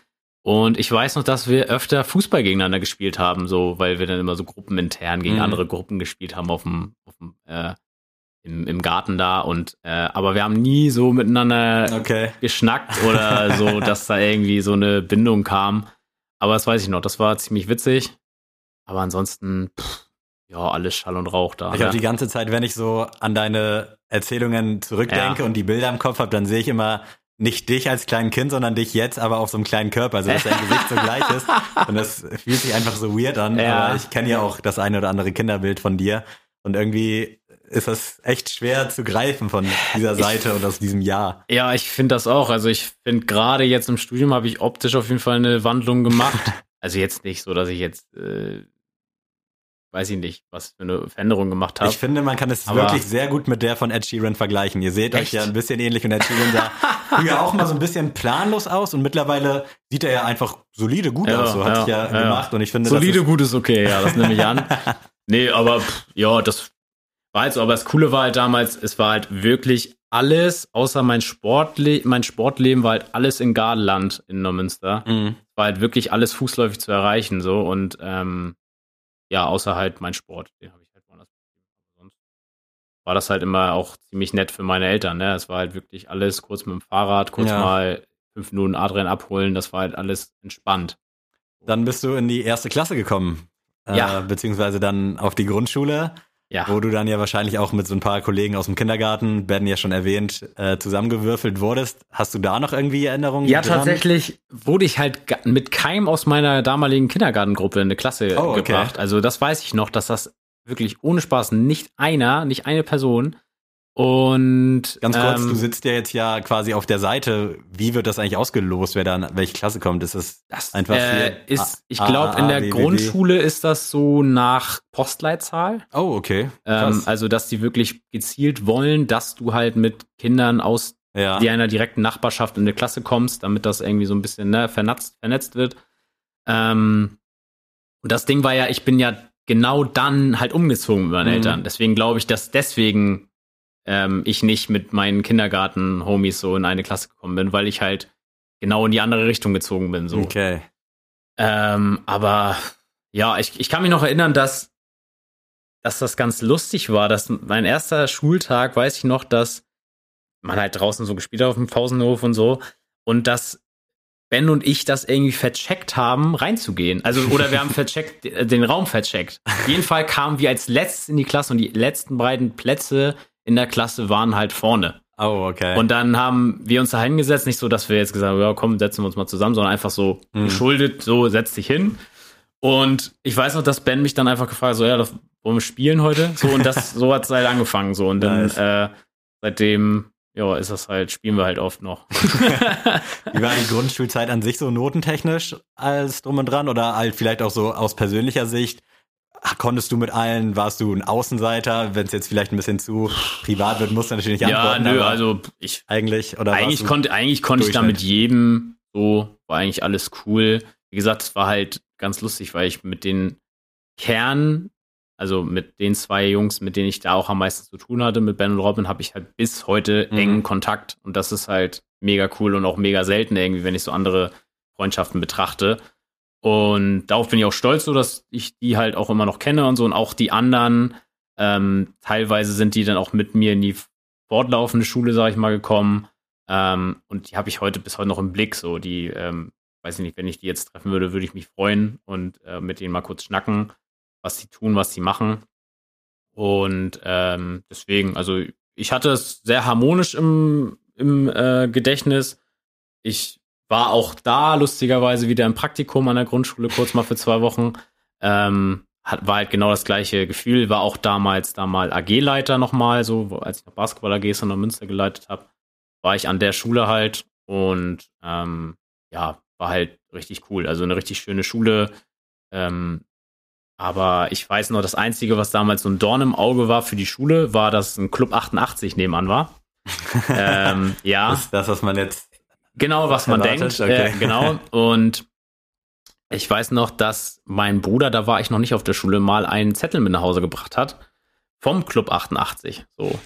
Und ich weiß noch, dass wir öfter Fußball gegeneinander gespielt haben, so, weil wir dann immer so gruppenintern gegen Mhm. andere Gruppen gespielt haben auf dem, auf dem äh, im, im Garten da. Und äh, aber wir haben nie so miteinander okay. geschnackt oder so, (laughs) dass da irgendwie so eine Bindung kam. Aber das weiß ich noch, das war ziemlich witzig. Aber ansonsten, pff, ja, alles Schall und Rauch da. Ich ne? habe die ganze Zeit, wenn ich so an deine Erzählungen zurückdenke Ja. und die Bilder im Kopf habe, dann sehe ich immer nicht dich als kleinen Kind, sondern dich jetzt, aber auf so einem kleinen Körper, also dass dein Gesicht so gleich ist. (laughs) Und das fühlt sich einfach so weird an. Ja. Aber ich kenne ja auch das eine oder andere Kinderbild von dir. Und irgendwie ist das echt schwer zu greifen von dieser Seite und aus diesem Jahr. Ja, ich finde das auch. Also ich finde gerade jetzt im Studium habe ich optisch auf jeden Fall eine Wandlung gemacht. (laughs) also jetzt nicht so, dass ich jetzt, äh, weiß ich nicht, was für eine Veränderung gemacht habe. Ich finde, man kann es Aber- wirklich sehr gut mit der von Ed Sheeran vergleichen. Ihr seht euch Echt? ja ein bisschen ähnlich und Ed Sheeran sah (laughs) früher auch mal so ein bisschen planlos aus und mittlerweile sieht er ja einfach solide gut Ja, aus. So hat ja, sich ja, ja. gemacht und ich finde, Solide, gut ist okay, ja, das nehme ich an. (laughs) nee, aber pff, ja, das war halt so. Aber das Coole war halt damals, es war halt wirklich alles, außer mein Sportle mein Sportleben war halt alles in Gardeland in Neumünster. Mhm. war halt wirklich alles fußläufig zu erreichen so und ähm, ja, außer halt mein Sport, den habe ich halt woanders. Sonst war das halt immer auch ziemlich nett für meine Eltern. Ne? Es war halt wirklich alles kurz mit dem Fahrrad, kurz Ja. mal fünf Minuten Adrian abholen. Das war halt alles entspannt. Dann bist du in die erste Klasse gekommen. Ja. Äh, beziehungsweise dann auf die Grundschule, Ja. wo du dann ja wahrscheinlich auch mit so ein paar Kollegen aus dem Kindergarten, Ben ja schon erwähnt, äh, zusammengewürfelt wurdest. Hast du da noch irgendwie Erinnerungen? Ja, dran? tatsächlich wurde ich halt mit keinem aus meiner damaligen Kindergartengruppe in eine Klasse Oh, okay. gebracht. Also das weiß ich noch, dass das wirklich ohne Spaß nicht einer, nicht eine Person. Und Ganz kurz, ähm, du sitzt ja jetzt ja quasi auf der Seite. Wie wird das eigentlich ausgelost, wer da in welche Klasse kommt? Ist es das einfach äh, hier ist, ich glaube, in der? Grundschule ist das so nach Postleitzahl. Oh, okay. Ähm, also, dass die wirklich gezielt wollen, dass du halt mit Kindern aus ja. einer direkten Nachbarschaft in eine Klasse kommst, damit das irgendwie so ein bisschen ne, vernetzt, vernetzt wird. Ähm, und das Ding war ja, ich bin ja genau dann halt umgezogen mit meinen Mhm. Eltern. Deswegen glaube ich, dass deswegen ähm, ich nicht mit meinen Kindergarten-Homies so in eine Klasse gekommen bin, weil ich halt genau in die andere Richtung gezogen bin. So. Okay. Ähm, aber ja, ich, ich kann mich noch erinnern, dass, dass das ganz lustig war, dass mein erster Schultag, weiß ich noch, dass man halt draußen so gespielt hat auf dem Pausenhof und so und dass Ben und ich das irgendwie vercheckt haben, reinzugehen. Also, oder wir haben (laughs) vercheckt, äh, den Raum vercheckt. Auf jeden Fall kamen wir als letztes in die Klasse und die letzten beiden Plätze in der Klasse waren halt vorne. Oh, okay. Und dann haben wir uns da hingesetzt, nicht so, dass wir jetzt gesagt haben, ja, komm, setzen wir uns mal zusammen, sondern einfach so Mhm. geschuldet, so, setz dich hin. Und ich weiß noch, dass Ben mich dann einfach gefragt hat, so, ja, das wollen wir spielen heute? So, und das, so hat es halt angefangen, so. Und dann, Nice. äh, seitdem, ja, ist das halt, spielen wir halt oft noch. (laughs) Wie war die Grundschulzeit an sich so notentechnisch als drum und dran oder halt vielleicht auch so aus persönlicher Sicht? Konntest du mit allen, warst du ein Außenseiter? Wenn es jetzt vielleicht ein bisschen zu privat wird, musst du natürlich nicht ja, antworten. nö, aber also ich eigentlich oder eigentlich konnte eigentlich konnte ich da mit jedem so war eigentlich alles cool. Wie gesagt, es war halt ganz lustig, weil ich mit den Kern, also mit den zwei Jungs, mit denen ich da auch am meisten zu tun hatte, mit Ben und Robin, habe ich halt bis heute Mhm. engen Kontakt und das ist halt mega cool und auch mega selten irgendwie, wenn ich so andere Freundschaften betrachte. Und darauf bin ich auch stolz, so dass ich die halt auch immer noch kenne und so und auch die anderen. Ähm, teilweise sind die dann auch mit mir in die fortlaufende Schule, sag ich mal, gekommen. Ähm, und die habe ich heute bis heute noch im Blick. So, die, ähm, weiß ich nicht, wenn ich die jetzt treffen würde, würde ich mich freuen und äh, mit denen mal kurz schnacken, was sie tun, was sie machen. Und ähm, deswegen, also ich hatte es sehr harmonisch im, im äh, Gedächtnis. Ich war auch da lustigerweise wieder im Praktikum an der Grundschule, kurz mal für zwei Wochen. Ähm, hat, war halt genau das gleiche Gefühl, war auch damals da mal AG-Leiter nochmal, so als ich noch Basketball-AGs in der Münster geleitet habe, war ich an der Schule halt und ähm, ja, war halt richtig cool. Also eine richtig schöne Schule. Ähm, aber ich weiß noch, das Einzige, was damals so ein Dorn im Auge war für die Schule, war, dass ein Club 88 nebenan war. (laughs) ähm, ja. Das das, was man jetzt. Genau, was man Erwartet, denkt. okay. Äh, genau. Und ich weiß noch, dass mein Bruder, da war ich noch nicht auf der Schule, mal einen Zettel mit nach Hause gebracht hat. Vom Club 88. So.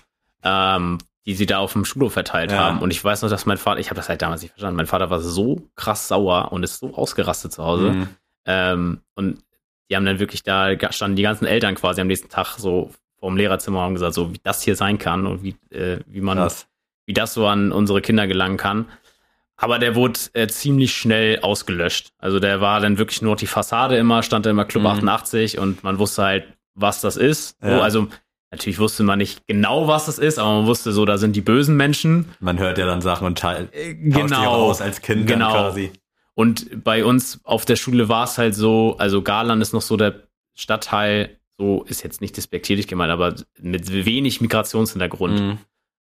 Ähm, die sie da auf dem Schulhof verteilt Ja. haben. Und ich weiß noch, dass mein Vater, ich habe das halt damals nicht verstanden, mein Vater war so krass sauer und ist so ausgerastet zu Hause. Mhm. Ähm, und die haben dann wirklich da, standen die ganzen Eltern quasi am nächsten Tag so vorm Lehrerzimmer und haben gesagt, so wie das hier sein kann und wie, äh, wie man Krass. wie das so an unsere Kinder gelangen kann. Aber der wurde äh, ziemlich schnell ausgelöscht. Also der war dann wirklich nur die Fassade immer, stand da immer Club Mhm. 88 und man wusste halt, was das ist. So, Ja. also natürlich wusste man nicht genau, was das ist, aber man wusste so, da sind die bösen Menschen. Man hört ja dann Sachen und teilt Äh, die raus als Kind Genau. quasi. Und bei uns auf der Schule war es halt so, also Garland ist noch so der Stadtteil, so ist jetzt nicht despektierlich gemeint, aber mit wenig Migrationshintergrund. Mhm.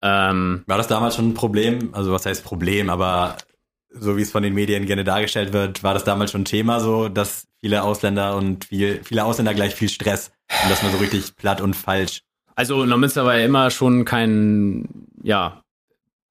Ähm, War das damals schon ein Problem? Also was heißt Problem, aber so wie es von den Medien gerne dargestellt wird, war das damals schon ein Thema so, dass viele Ausländer und viel, viele Ausländer gleich viel Stress und dass man so richtig platt und falsch. Also Neumünster war ja immer schon kein, ja,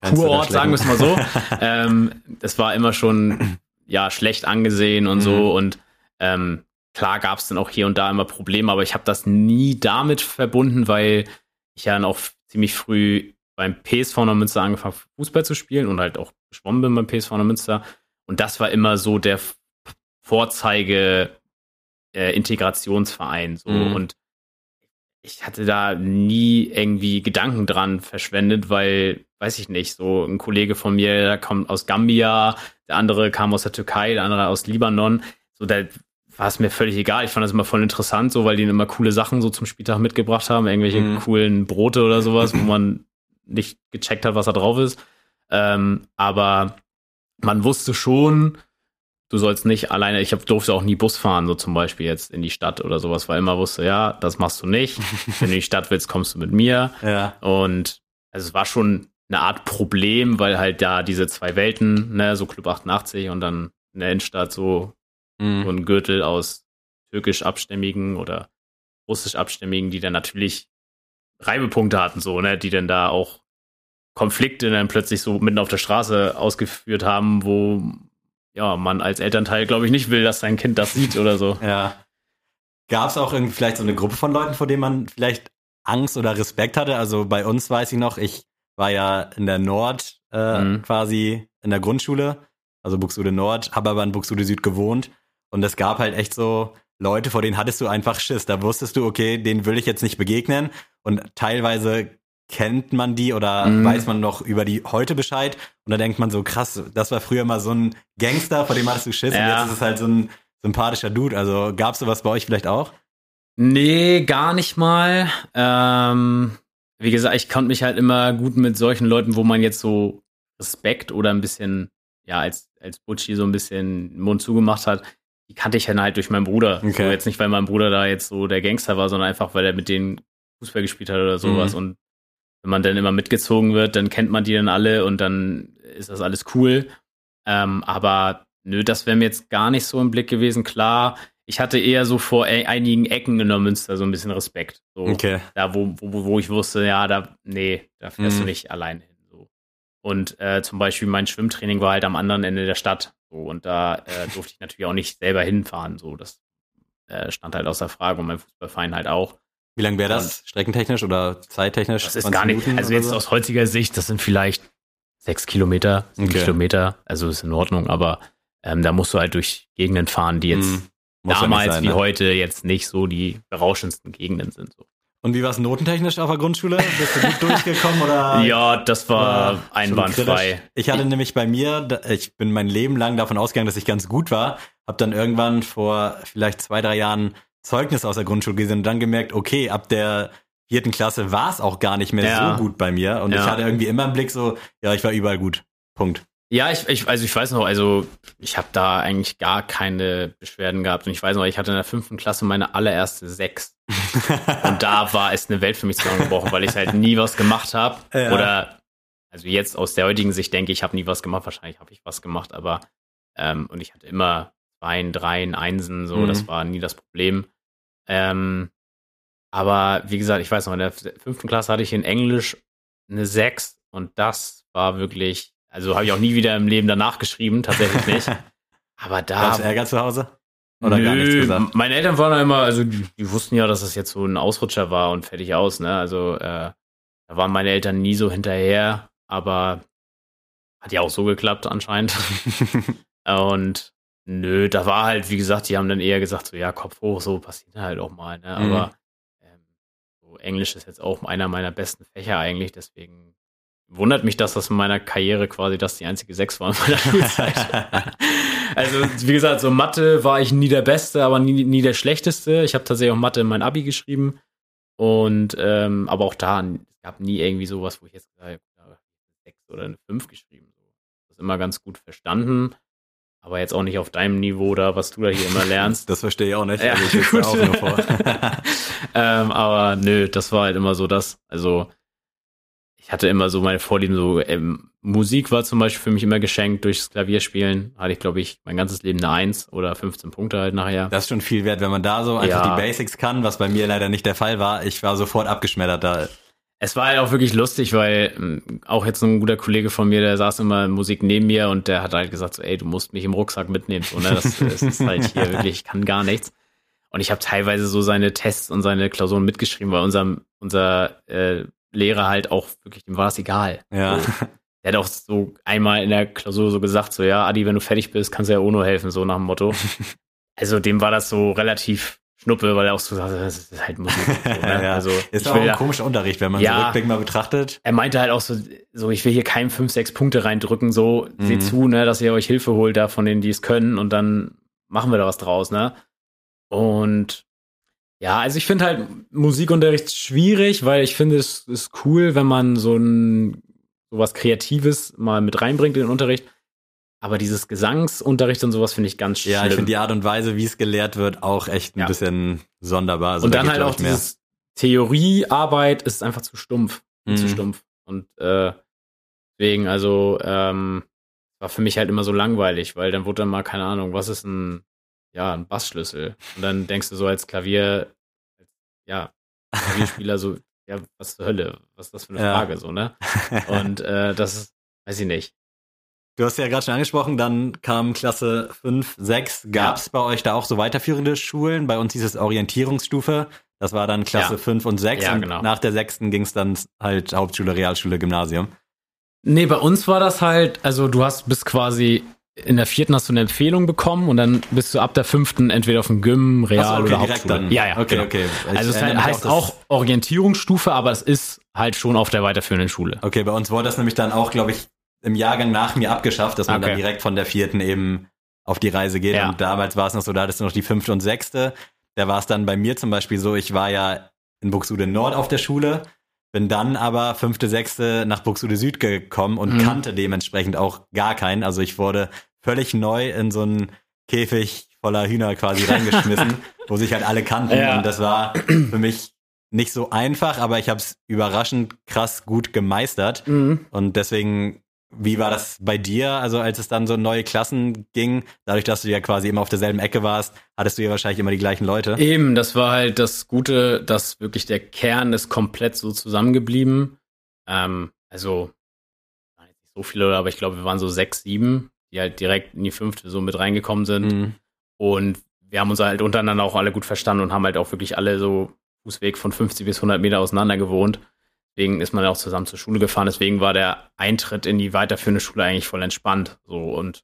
Kurort, sagen wir es mal so. (laughs) ähm, das war immer schon, ja, schlecht angesehen und Mhm. so. Und ähm, klar gab es dann auch hier und da immer Probleme, aber ich habe das nie damit verbunden, weil ich ja dann auch ziemlich früh beim PSV Neumünster angefangen Fußball zu spielen und halt auch geschwommen bin beim PSV Neumünster. Und das war immer so der Vorzeige äh, Integrationsverein. So. Mhm. Und ich hatte da nie irgendwie Gedanken dran verschwendet, weil, weiß ich nicht, so ein Kollege von mir, der kommt aus Gambia, der andere kam aus der Türkei, der andere aus Libanon. So, da war es mir völlig egal. Ich fand das immer voll interessant, so, weil die immer coole Sachen so zum Spieltag mitgebracht haben, irgendwelche Mhm. coolen Brote oder sowas, wo man nicht gecheckt hat, was da drauf ist. Ähm, aber man wusste schon, du sollst nicht alleine, ich hab, durfte auch nie Bus fahren, so zum Beispiel jetzt in die Stadt oder sowas, weil immer wusste, ja, das machst du nicht. (laughs) Wenn du in die Stadt willst, kommst du mit mir. ja. Und also es war schon eine Art Problem, weil halt da diese zwei Welten, ne, so Club 88 und dann in der Innenstadt so, so Mhm. ein Gürtel aus türkisch-abstämmigen oder russisch-abstämmigen, die dann natürlich Reibepunkte hatten, so, ne, die dann da auch Konflikte dann plötzlich so mitten auf der Straße ausgeführt haben, wo ja, man als Elternteil, glaube ich, nicht will, dass sein Kind das sieht oder so. Ja. Gab es auch irgendwie vielleicht so eine Gruppe von Leuten, vor denen man vielleicht Angst oder Respekt hatte? Also bei uns weiß ich noch, ich war ja in der Nord äh, Mhm. quasi in der Grundschule, also Buxtehude Nord, habe aber in Buxtehude Süd gewohnt und es gab halt echt so Leute, vor denen hattest du einfach Schiss. Da wusstest du, okay, denen will ich jetzt nicht begegnen und teilweise kennt man die oder Mhm. weiß man noch über die heute Bescheid und da denkt man so, krass, das war früher mal so ein Gangster, vor dem hattest du Schiss und Ja. jetzt ist es halt so ein sympathischer Dude. Also gab's sowas bei euch vielleicht auch? Nee, gar nicht mal. Ähm, wie gesagt, ich konnte mich halt immer gut mit solchen Leuten, wo man jetzt so Respekt oder ein bisschen, ja, als, als Butchi so ein bisschen den Mund zugemacht hat, die kannte ich dann halt durch meinen Bruder. Okay. So jetzt nicht, weil mein Bruder da jetzt so der Gangster war, sondern einfach, weil er mit denen Fußball gespielt hat oder sowas. Mhm. Und wenn man dann immer mitgezogen wird, dann kennt man die dann alle und dann ist das alles cool. Ähm, aber nö, das wäre mir jetzt gar nicht so im Blick gewesen. Klar, ich hatte eher so vor e- einigen Ecken in der Münster so ein bisschen Respekt. So, Okay. Da, wo, wo, wo ich wusste, ja, da, nee, da fährst Mhm. du nicht alleine hin. So. Und äh, zum Beispiel mein Schwimmtraining war halt am anderen Ende der Stadt. So, und da äh, durfte ich natürlich auch nicht selber hinfahren. So, das äh, stand halt außer Frage und mein Fußballverein halt auch. Wie lang wäre das? Streckentechnisch oder zeittechnisch? Das ist 20 gar nicht, Minuten also jetzt so? aus heutiger Sicht, das sind vielleicht sechs Kilometer, sieben Okay. Kilometer, also ist in Ordnung, aber ähm, da musst du halt durch Gegenden fahren, die jetzt ja damals sein, wie ne? heute jetzt nicht so die berauschendsten Gegenden sind. So. Und wie war es notentechnisch auf der Grundschule? Bist du gut durchgekommen oder? (laughs) Ja, das war Ja, einwandfrei. Ich hatte nämlich bei mir, ich bin mein Leben lang davon ausgegangen, dass ich ganz gut war, habe dann irgendwann vor vielleicht zwei, drei Jahren Zeugnis aus der Grundschule gesehen und dann gemerkt, okay, ab der vierten Klasse war es auch gar nicht mehr Ja. so gut bei mir und Ja. ich hatte irgendwie immer im Blick so, ja, ich war überall gut. Punkt. Ja, ich, ich, also ich weiß noch, also ich habe da eigentlich gar keine Beschwerden gehabt. Und ich weiß noch, ich hatte in der fünften Klasse meine allererste Sechs. (laughs) Und da war es eine Welt für mich zusammengebrochen, weil ich halt nie was gemacht habe. Ja. Oder, also jetzt aus der heutigen Sicht denke ich, ich habe nie was gemacht. Wahrscheinlich habe ich was gemacht, aber ähm, und ich hatte immer Zweien, Dreien, Einsen, so, Mhm. das war nie das Problem. Ähm, aber wie gesagt, ich weiß noch, in der fünften Klasse hatte ich in Englisch eine Sechs und das war wirklich, also habe ich auch nie wieder im Leben danach geschrieben, tatsächlich nicht. (laughs) Aber da Gab's Ärger zu Hause? Oder Nö, gar nichts gesagt? Meine Eltern waren da immer, also die, die wussten ja, dass es jetzt so ein Ausrutscher war und fertig aus, ne? Also äh, da waren meine Eltern nie so hinterher, aber hat ja auch so geklappt anscheinend. (laughs) und nö, da war halt, wie gesagt, die haben dann eher gesagt, so ja, Kopf hoch, so passiert halt auch mal, ne? Mhm. Aber ähm, so Englisch ist jetzt auch einer meiner besten Fächer eigentlich, deswegen wundert mich, dass das in meiner Karriere quasi das die einzige Sechs war in meiner (laughs) Schulzeit. Also, wie gesagt, so Mathe war ich nie der Beste, aber nie, nie der Schlechteste. Ich habe tatsächlich auch Mathe in mein Abi geschrieben. Und, ähm, aber auch da, es gab nie irgendwie sowas, wo ich jetzt gesagt habe, ja, eine sechs oder eine fünf geschrieben. Das ist immer ganz gut verstanden. Aber jetzt auch nicht auf deinem Niveau da, was du da hier immer lernst. (laughs) Das verstehe ich auch nicht. Ja, also ich gut. auch nur vor. (laughs) ähm, aber nö, das war halt immer so das. Also ich hatte immer so meine Vorlieben, so ähm, Musik war zum Beispiel für mich immer geschenkt durchs Klavierspielen. Hatte ich, glaube ich, mein ganzes Leben eine Eins oder 15 Punkte halt nachher. Das ist schon viel wert, wenn man da so einfach Ja. die Basics kann, was bei mir leider nicht der Fall war. Ich war sofort abgeschmettert da. Es war halt auch wirklich lustig, weil ähm, auch jetzt ein guter Kollege von mir, der saß immer Musik neben mir und der hat halt gesagt, so, ey, du musst mich im Rucksack mitnehmen. So, ne? das, das ist halt hier (laughs) wirklich, ich kann gar nichts. Und ich habe teilweise so seine Tests und seine Klausuren mitgeschrieben, weil unser, unser äh, Lehrer halt auch wirklich, dem war es egal. Ja. So. Der hat auch so einmal in der Klausur so gesagt, so, ja, Adi, wenn du fertig bist, kannst du ja Ono helfen, so nach dem Motto. (laughs) Also dem war das so relativ schnuppe, weil er auch so sagte, das ist halt Musik. So, ne? (laughs) Ja. Also Ist auch ein da- komischer Unterricht, wenn man Ja. so rückblickend mal betrachtet. er meinte halt auch so, so ich will hier keinem fünf, sechs Punkte reindrücken, so Mhm. seht zu, ne, dass ihr euch Hilfe holt da von denen, die es können und dann machen wir da was draus, ne? Und ja, also ich finde halt Musikunterricht schwierig, weil ich finde es ist cool, wenn man so ein sowas Kreatives mal mit reinbringt in den Unterricht. Aber dieses Gesangsunterricht und sowas finde ich ganz schlimm. Ja, ich finde die Art und Weise, wie es gelehrt wird, auch echt ein Ja. bisschen sonderbar. Also und da dann halt auch dieses Theoriearbeit ist einfach zu stumpf. Viel Zu Mhm. stumpf. Und äh, deswegen, also, ähm, war für mich halt immer so langweilig, weil dann wurde dann mal, keine Ahnung, was ist ein, ja, ein Bassschlüssel? Und dann denkst du so als Klavier, ja, Klavierspieler so, ja, was zur Hölle? Was ist das für eine Ja. Frage, so, ne? Und äh, das ist, weiß ich nicht. Du hast ja gerade schon angesprochen, dann kam Klasse 5, 6. Gab es bei euch da auch so weiterführende Schulen? Bei uns hieß es Orientierungsstufe. Das war dann Klasse Ja. 5 und 6. Ja, und genau. nach der 6. ging es dann halt Hauptschule, Realschule, Gymnasium. Nee, bei uns war das halt, also du hast bis quasi in der vierten hast du eine Empfehlung bekommen und dann bist du ab der fünften entweder auf dem Gym, Real so, oder direkt Hauptschule. dann. Ja, ja, Okay, genau. okay. Ich Also es mich heißt dass- auch Orientierungsstufe, aber es ist halt schon auf der weiterführenden Schule. Okay, bei uns wurde das nämlich dann auch, glaube ich, im Jahrgang nach mir abgeschafft, dass man Okay. dann direkt von der vierten eben auf die Reise geht. Ja. Und damals war es noch so, da hattest du noch die fünfte und sechste. Da war es dann bei mir zum Beispiel so, ich war ja in Buxtehude Nord auf der Schule, bin dann aber fünfte, sechste nach Buxtehude Süd gekommen und Mhm. kannte dementsprechend auch gar keinen. Also ich wurde völlig neu in so einen Käfig voller Hühner quasi (laughs) reingeschmissen, wo sich halt alle kannten. Ja. Und das war für mich nicht so einfach, aber ich habe es überraschend krass gut gemeistert. Mhm. Und deswegen, wie war das bei dir? Also als es dann so neue Klassen ging, dadurch, dass du ja quasi immer auf derselben Ecke warst, hattest du ja wahrscheinlich immer die gleichen Leute. Eben, das war halt das Gute, dass wirklich der Kern ist komplett so zusammengeblieben. Ähm, also, nicht so viele, aber ich glaube, wir waren so sechs, sieben, die halt direkt in die fünfte so mit reingekommen sind. Mhm. Und wir haben uns halt untereinander auch alle gut verstanden und haben halt auch wirklich alle so Fußweg von 50 bis 100 Meter auseinander gewohnt. Deswegen ist man auch zusammen zur Schule gefahren. Deswegen war der Eintritt in die weiterführende Schule eigentlich voll entspannt. So und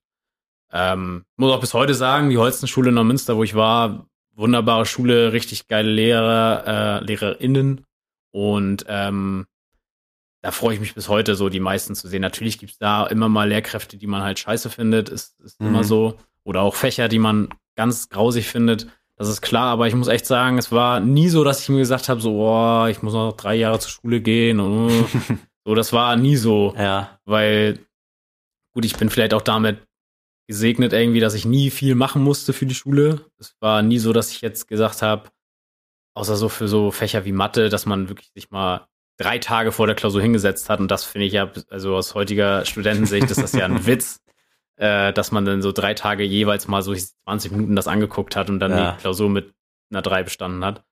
ähm, muss auch bis heute sagen, die Holstenschule in Neumünster, wo ich war, wunderbare Schule, richtig geile Lehrer, äh, LehrerInnen. Und ähm, da freue ich mich bis heute so, die meisten zu sehen. Natürlich gibt's da immer mal Lehrkräfte, die man halt scheiße findet, ist, ist Mhm. immer so. Oder auch Fächer, die man ganz grausig findet. Das ist klar, aber ich muss echt sagen, es war nie so, dass ich mir gesagt habe, so, oh, ich muss noch drei Jahre zur Schule gehen. Und, (laughs) so, das war nie so Ja. weil gut, ich bin vielleicht auch damit gesegnet irgendwie, dass ich nie viel machen musste für die Schule. Es war nie so, dass ich jetzt gesagt habe, außer so für so Fächer wie Mathe, dass man wirklich sich mal drei Tage vor der Klausur hingesetzt hat und das finde ich ja, also aus heutiger Studentensicht ist das ja ein (laughs) Witz, äh, dass man dann so drei Tage jeweils mal so 20 Minuten das angeguckt hat und dann Ja. die Klausur mit einer drei bestanden hat.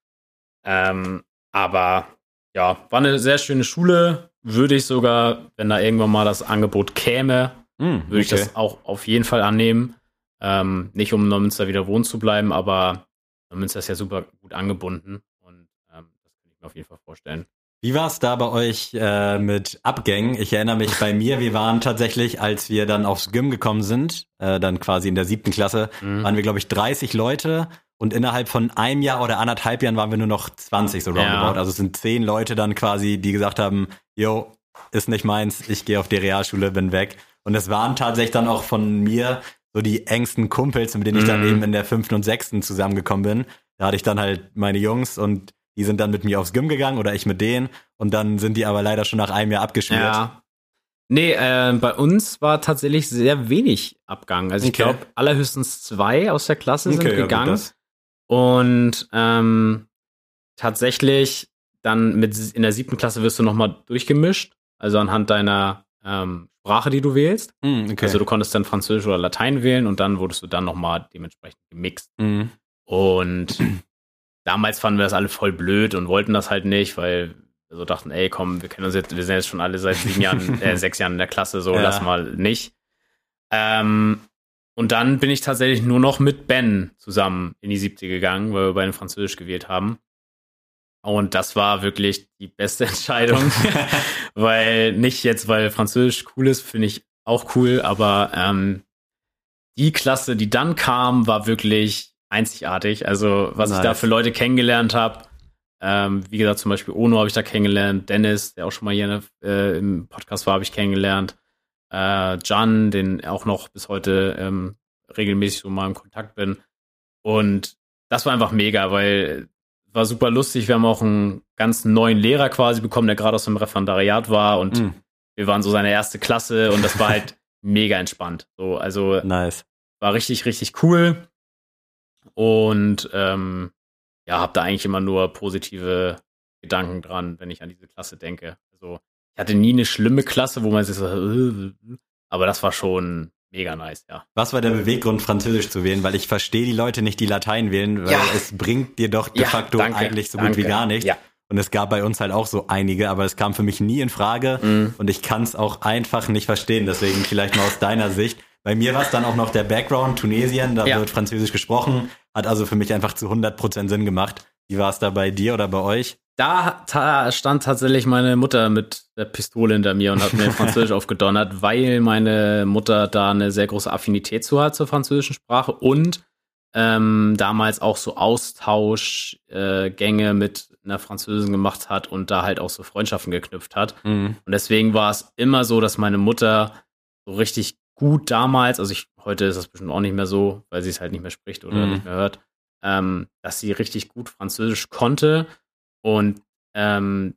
Ähm, aber ja, war eine sehr schöne Schule. Würde ich sogar, wenn da irgendwann mal das Angebot käme, Mhm, würde ich okay. das auch auf jeden Fall annehmen. Ähm, nicht um in Neumünster wieder wohnen zu bleiben, aber Neumünster ist ja super gut angebunden und ähm, das kann ich mir auf jeden Fall vorstellen. Wie war es da bei euch äh, mit Abgängen? Ich erinnere mich bei mir, wir waren tatsächlich, als wir dann aufs Gym gekommen sind, äh, dann quasi in der siebten Klasse, Mhm. waren wir, glaube ich, 30 Leute und innerhalb von einem Jahr oder anderthalb Jahren waren wir nur noch 20 so roundabout. Also es sind zehn Leute dann quasi, die gesagt haben, yo, ist nicht meins, ich gehe auf die Realschule, bin weg. Und es waren tatsächlich dann auch von mir so die engsten Kumpels, mit denen ich dann Mhm. eben in der fünften und sechsten zusammengekommen bin. Da hatte ich dann halt meine Jungs und die sind dann mit mir aufs Gym gegangen oder ich mit denen und dann sind die aber leider schon nach einem Jahr abgeschmiert. Ja. Nee, äh, bei uns war tatsächlich sehr wenig Abgang. Also ich Okay. glaube, allerhöchstens zwei aus der Klasse sind Okay, ja, gut, gegangen. das- Und ähm, tatsächlich dann mit in der siebten Klasse wirst du nochmal durchgemischt. Also anhand deiner ähm, Sprache, die du wählst. Hm, okay. Also du konntest dann Französisch oder Latein wählen und dann wurdest du dann nochmal dementsprechend gemixt. Hm. Und (clears throat) damals fanden wir das alle voll blöd und wollten das halt nicht, weil wir so dachten, ey, komm, wir kennen uns jetzt, wir sind jetzt schon alle seit sieben (laughs) Jahren, äh, sechs Jahren in der Klasse, so Ja. lass mal nicht. Ähm, und dann bin ich tatsächlich nur noch mit Ben zusammen in die siebte gegangen, weil wir beide Französisch gewählt haben. Und das war wirklich die beste (laughs) Entscheidung, (laughs) weil nicht jetzt, weil Französisch cool ist, finde ich auch cool, aber ähm, die Klasse, die dann kam, war wirklich einzigartig. Also was ich Nice. da für Leute kennengelernt habe, ähm, wie gesagt, zum Beispiel Ono habe ich da kennengelernt, Dennis, der auch schon mal hier äh, im Podcast war, habe ich kennengelernt, äh, Can, den auch noch bis heute ähm, regelmäßig so mal im Kontakt bin. Und das war einfach mega, weil war super lustig. Wir haben auch einen ganz neuen Lehrer quasi bekommen, der gerade aus dem Referendariat war und Hm, wir waren so seine erste Klasse und das war halt (laughs) mega entspannt. So, also nice. war richtig, richtig cool. Und ähm, ja, habe da eigentlich immer nur positive Gedanken dran, wenn ich an diese Klasse denke. Also ich hatte nie eine schlimme Klasse, wo man sich so, äh, aber das war schon mega nice, ja. Was war der Beweggrund, Französisch zu wählen? Weil ich verstehe die Leute nicht, die Latein wählen, weil Ja. es bringt dir doch de Ja, facto danke, eigentlich so danke. gut wie gar nichts. Ja. Und es gab bei uns halt auch so einige, aber es kam für mich nie in Frage Mhm. und ich kann es auch einfach nicht verstehen. Deswegen vielleicht mal aus deiner Sicht. Bei mir war es dann auch noch der Background, Tunesien, da wird Französisch gesprochen, hat also für mich einfach zu 100% Sinn gemacht. Wie war es da bei dir oder bei euch? Da ta stand tatsächlich meine Mutter mit der Pistole hinter mir und hat mir (laughs) Französisch aufgedonnert, weil meine Mutter da eine sehr große Affinität zu hat zur französischen Sprache und ähm, damals auch so Austauschgänge äh, mit einer Französin gemacht hat und da halt auch so Freundschaften geknüpft hat. Mhm. Und deswegen war es immer so, dass meine Mutter so richtig gut damals, also ich, heute ist das bestimmt auch nicht mehr so, weil sie es halt nicht mehr spricht oder Mhm. nicht mehr hört, ähm, dass sie richtig gut Französisch konnte und ähm,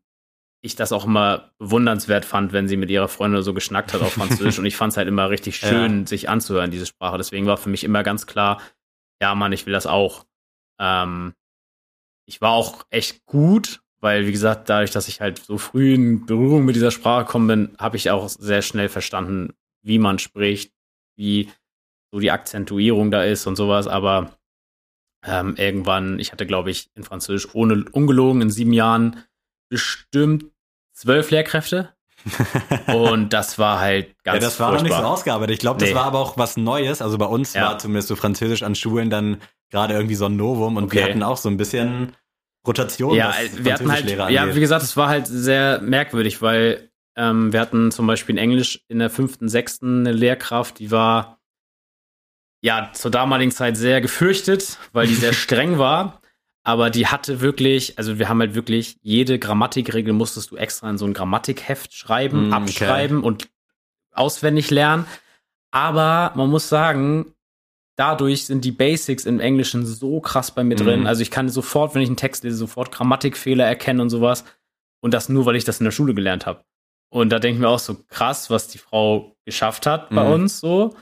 ich das auch immer bewundernswert fand, wenn sie mit ihrer Freundin so geschnackt hat auf (laughs) Französisch und ich fand es halt immer richtig Ja. schön, sich anzuhören, diese Sprache. Deswegen war für mich immer ganz klar, ja Mann, ich will das auch. Ähm, ich war auch echt gut, weil, wie gesagt, dadurch, dass ich halt so früh in Berührung mit dieser Sprache gekommen bin, habe ich auch sehr schnell verstanden, wie man spricht, wie so die Akzentuierung da ist und sowas. Aber ähm, irgendwann, ich hatte, glaube ich, in Französisch ohne ungelogen in sieben Jahren bestimmt zwölf Lehrkräfte. (laughs) und das war halt ganz ja, das war noch nicht so furchtbar. ausgearbeitet. Ich glaube, das Nee. war aber auch was Neues. Also bei uns Ja. war zumindest so Französisch an Schulen dann gerade irgendwie so ein Novum und wir Okay. hatten auch so ein bisschen Rotation, Ja, wir hatten halt, ja, wie gesagt, es war halt sehr merkwürdig, weil ähm, wir hatten zum Beispiel in Englisch in der fünften, sechsten eine Lehrkraft, die war ja zur damaligen Zeit sehr gefürchtet, weil die sehr (laughs) streng war. Aber die hatte wirklich, also wir haben halt wirklich jede Grammatikregel musstest du extra in so ein Grammatikheft schreiben, Mm, okay. abschreiben und auswendig lernen. Aber man muss sagen, dadurch sind die Basics im Englischen so krass bei mir drin. Mhm. Also ich kann sofort, wenn ich einen Text lese, sofort Grammatikfehler erkennen und sowas. Und das nur, weil ich das in der Schule gelernt habe. Und da denke ich mir auch so krass, was die Frau geschafft hat bei Mhm. uns so.